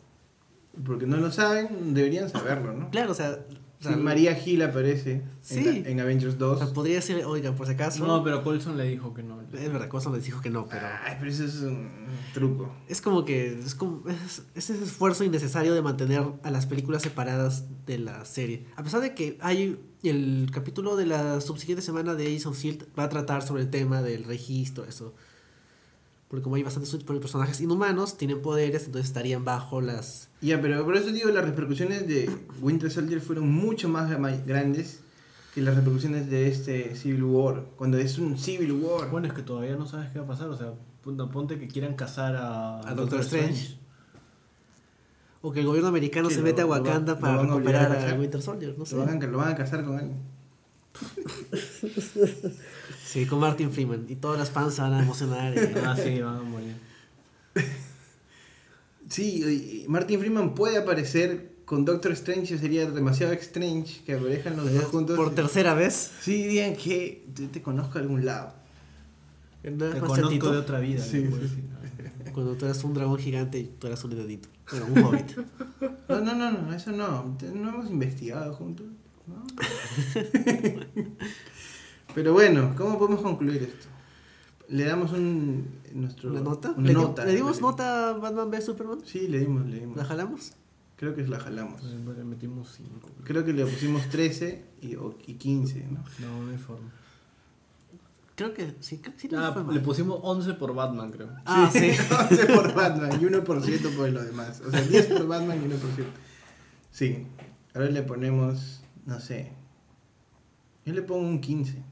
Porque no lo saben, deberían saberlo, ¿no? Claro, o sea. o sea, Sí, María Gil aparece Sí. en, en Avengers o 2. sea, podría decir, oigan, por si acaso. No, pero Colson le dijo que no. Es verdad, Coulson les dijo que no, pero. Ay, pero eso es un truco. Es como que es como es, es ese esfuerzo innecesario de mantener a las películas separadas de la serie. A pesar de que hay el capítulo de la subsiguiente semana de Agents of Shield va a tratar sobre el tema del registro, eso. Porque como hay bastantes personajes inhumanos, tienen poderes, entonces estarían bajo las... Ya, pero por eso digo, las repercusiones de Winter Soldier fueron mucho más grandes que las repercusiones de este Civil War. Cuando es un Civil War. Bueno, es que todavía no sabes qué va a pasar. O sea, ponte que quieran cazar a, A Doctor Strange. O que el gobierno americano Sí, se lo- mete a Wakanda lo para recuperar a. Winter Soldier, no sé. lo, van a, lo van a casar con alguien. Sí, con Martin Freeman. Y todas las fans se van a emocionar. y- Ah, sí, van a morir. Sí, Martin Freeman puede aparecer con Doctor Strange, sería demasiado strange que aparezcan los dos juntos. Por tercera vez. Sí, digan que te, te conozco de algún lado. ¿No Te conozco chatito? de otra vida. Sí, sí. Cuando tú eras un dragón gigante y tú eras un enanito. Bueno, un hobbit. No, no, no, no, eso no. No hemos investigado juntos. ¿no? Pero bueno, ¿cómo podemos concluir esto? Le damos un. Nuestro, ¿Una nota? Una ¿Le, nota. ¿Le dimos nota a Batman v Superman? Sí, le dimos, le dimos. ¿La jalamos? Creo que la jalamos. Le metimos 5. Creo que le pusimos 13 y, o- y 15, ¿no? No, no hay forma. Creo que sí, creo que sí. no Ah, fue mal. le pusimos 11 por Batman, creo. Ah, sí. 11 por Batman y 1% por lo demás. O sea, 10 por Batman y 1%. Sí. Ahora le ponemos, no sé. Yo le pongo un 15.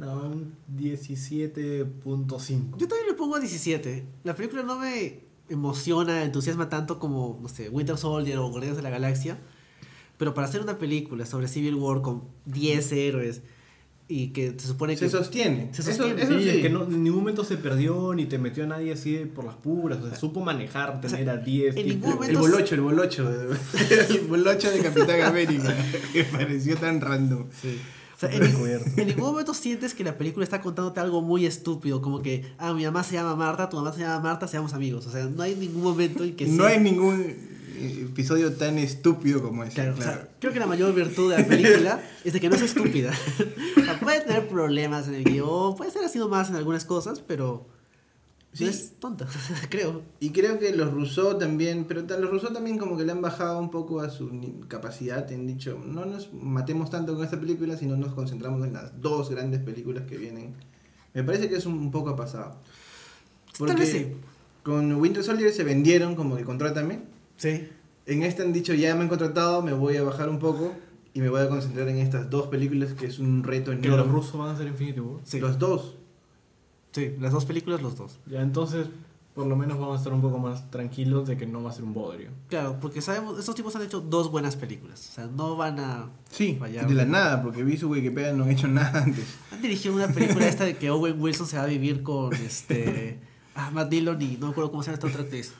No, un 17.5. Yo también le pongo a 17. La película no me emociona, entusiasma tanto como, no sé, Winter Soldier o Guardianes de la Galaxia. Pero para hacer una película sobre Civil War con 10 héroes y que se supone que... Se sostiene. Se Eso- sostiene. Eso, Sí, sí. es que no, en ningún momento se perdió ni te metió a nadie así por las puras. O sea, supo manejar, tener a 10. en tipos. ningún momento- El bolocho, el bolocho. El bolocho de Capitán América. Que pareció tan random. O sea, en, en ningún momento sientes que la película está contándote algo muy estúpido, como que, ah, mi mamá se llama Marta, tu mamá se llama Marta, seamos amigos. O sea, no hay ningún momento en que No sea- hay ningún eh, episodio tan estúpido como ese. Claro, Claro, o sea, creo que la mayor virtud de la película es de que no es estúpida. O sea, puede tener problemas en el guion, puede ser así más en algunas cosas, pero Sí. no es tonta, creo. Y creo que los Rousseau también, pero los Rousseau también como que le han bajado un poco a su capacidad, han dicho, no nos matemos tanto con esta película, sino nos concentramos en las dos grandes películas que vienen. Me parece que es un, poco pasado. Tal vez sí. con Winter Soldier se vendieron como que contrátame. Sí. En esta han dicho, ya me han contratado, me voy a bajar un poco y me voy a concentrar en estas dos películas que es un reto Que enorme. los rusos van a hacer Infinity War. Sí. Los dos. Sí, las dos películas, los dos. Ya, entonces, por lo menos vamos a estar un poco más tranquilos de que no va a ser un bodrio. Claro, porque sabemos, estos tipos han hecho dos buenas películas. O sea, no van a Sí, fallar. de la nada, porque vi su Wikipedia no han hecho nada antes. Han dirigido una película esta de que Owen Wilson se va a vivir con este. Ah, Matt Dillon y no me acuerdo cómo se llama esta otra actriz.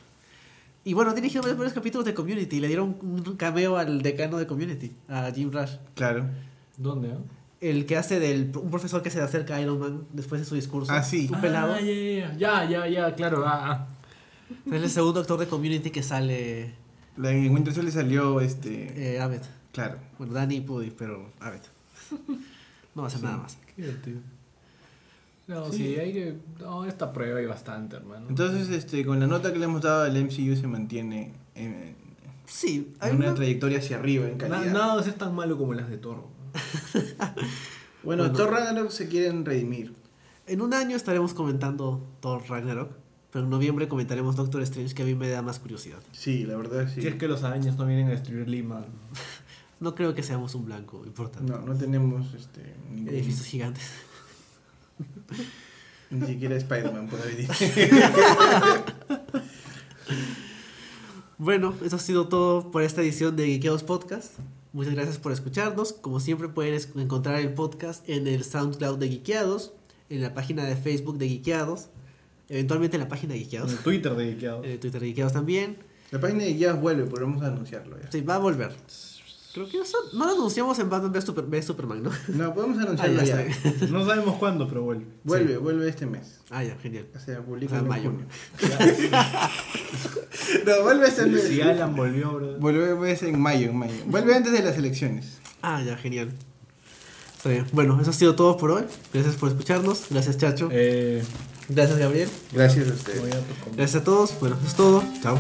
Y bueno, han dirigido varios, varios capítulos de Community. Le dieron un cameo al decano de Community, a Jim Rush. Claro. ¿Dónde? ah? El que hace del. Un profesor que se le acerca a Iron Man después de su discurso. Ah, sí. Un pelado. Ah, ya, ya, ya, ya, ya, claro. Ah, ah. Es el segundo actor de Community que sale. La en Winter Soldier salió este. Eh, Abed. Claro. Bueno, Danny Pudi, pero Abed. No va a hacer nada más. Qué divertido. No, Sí. sí. hay que. No, esta prueba hay bastante, hermano. Entonces, este, con la nota que le hemos dado al MCU se mantiene en, Sí, hay en una una- trayectoria hacia arriba en calidad. nada es tan malo como las de Toro. Bueno, Bueno. Thor Ragnarok se quieren redimir. En un año estaremos comentando Thor Ragnarok. Pero en noviembre comentaremos Doctor Strange, que a mí me da más curiosidad. Sí, la verdad sí. Si es que los arañas no vienen a destruir Lima. No creo que seamos un blanco importante. No, no tenemos este, ningún- Edificios gigantes. ni siquiera Spider-Man puede venir. Bueno, eso ha sido todo por esta edición de Geekeados Podcast. Muchas gracias por escucharnos. Como siempre pueden encontrar el podcast en el SoundCloud de Geekeados, en la página de Facebook de Geekeados, eventualmente en la página de En Geekeados, el Twitter dedicado. en el Twitter de Geekeados también. La página de Jazz vuelve, a anunciarlo ya. Sí, va a volver. Creo que eso no lo anunciamos en Batman v Super- v Superman, ¿no? No, podemos Ah, anunciarlo ya ya. No sabemos cuándo, pero vuelve. Vuelve, vuelve este mes. Ah, ya, genial. O sea, O publica sea, en mayo. junio. no, vuelve este mes. Si Alan volvió, bro. Vuelve en mayo, en mayo. Vuelve antes de las elecciones. Ah, ya, genial. Está bien. Bueno, eso ha sido todo por hoy. Gracias por escucharnos. Gracias, Chacho. Eh, Gracias, Gabriel. Gracias a ustedes. Gracias a todos. Bueno, eso es todo. Chao.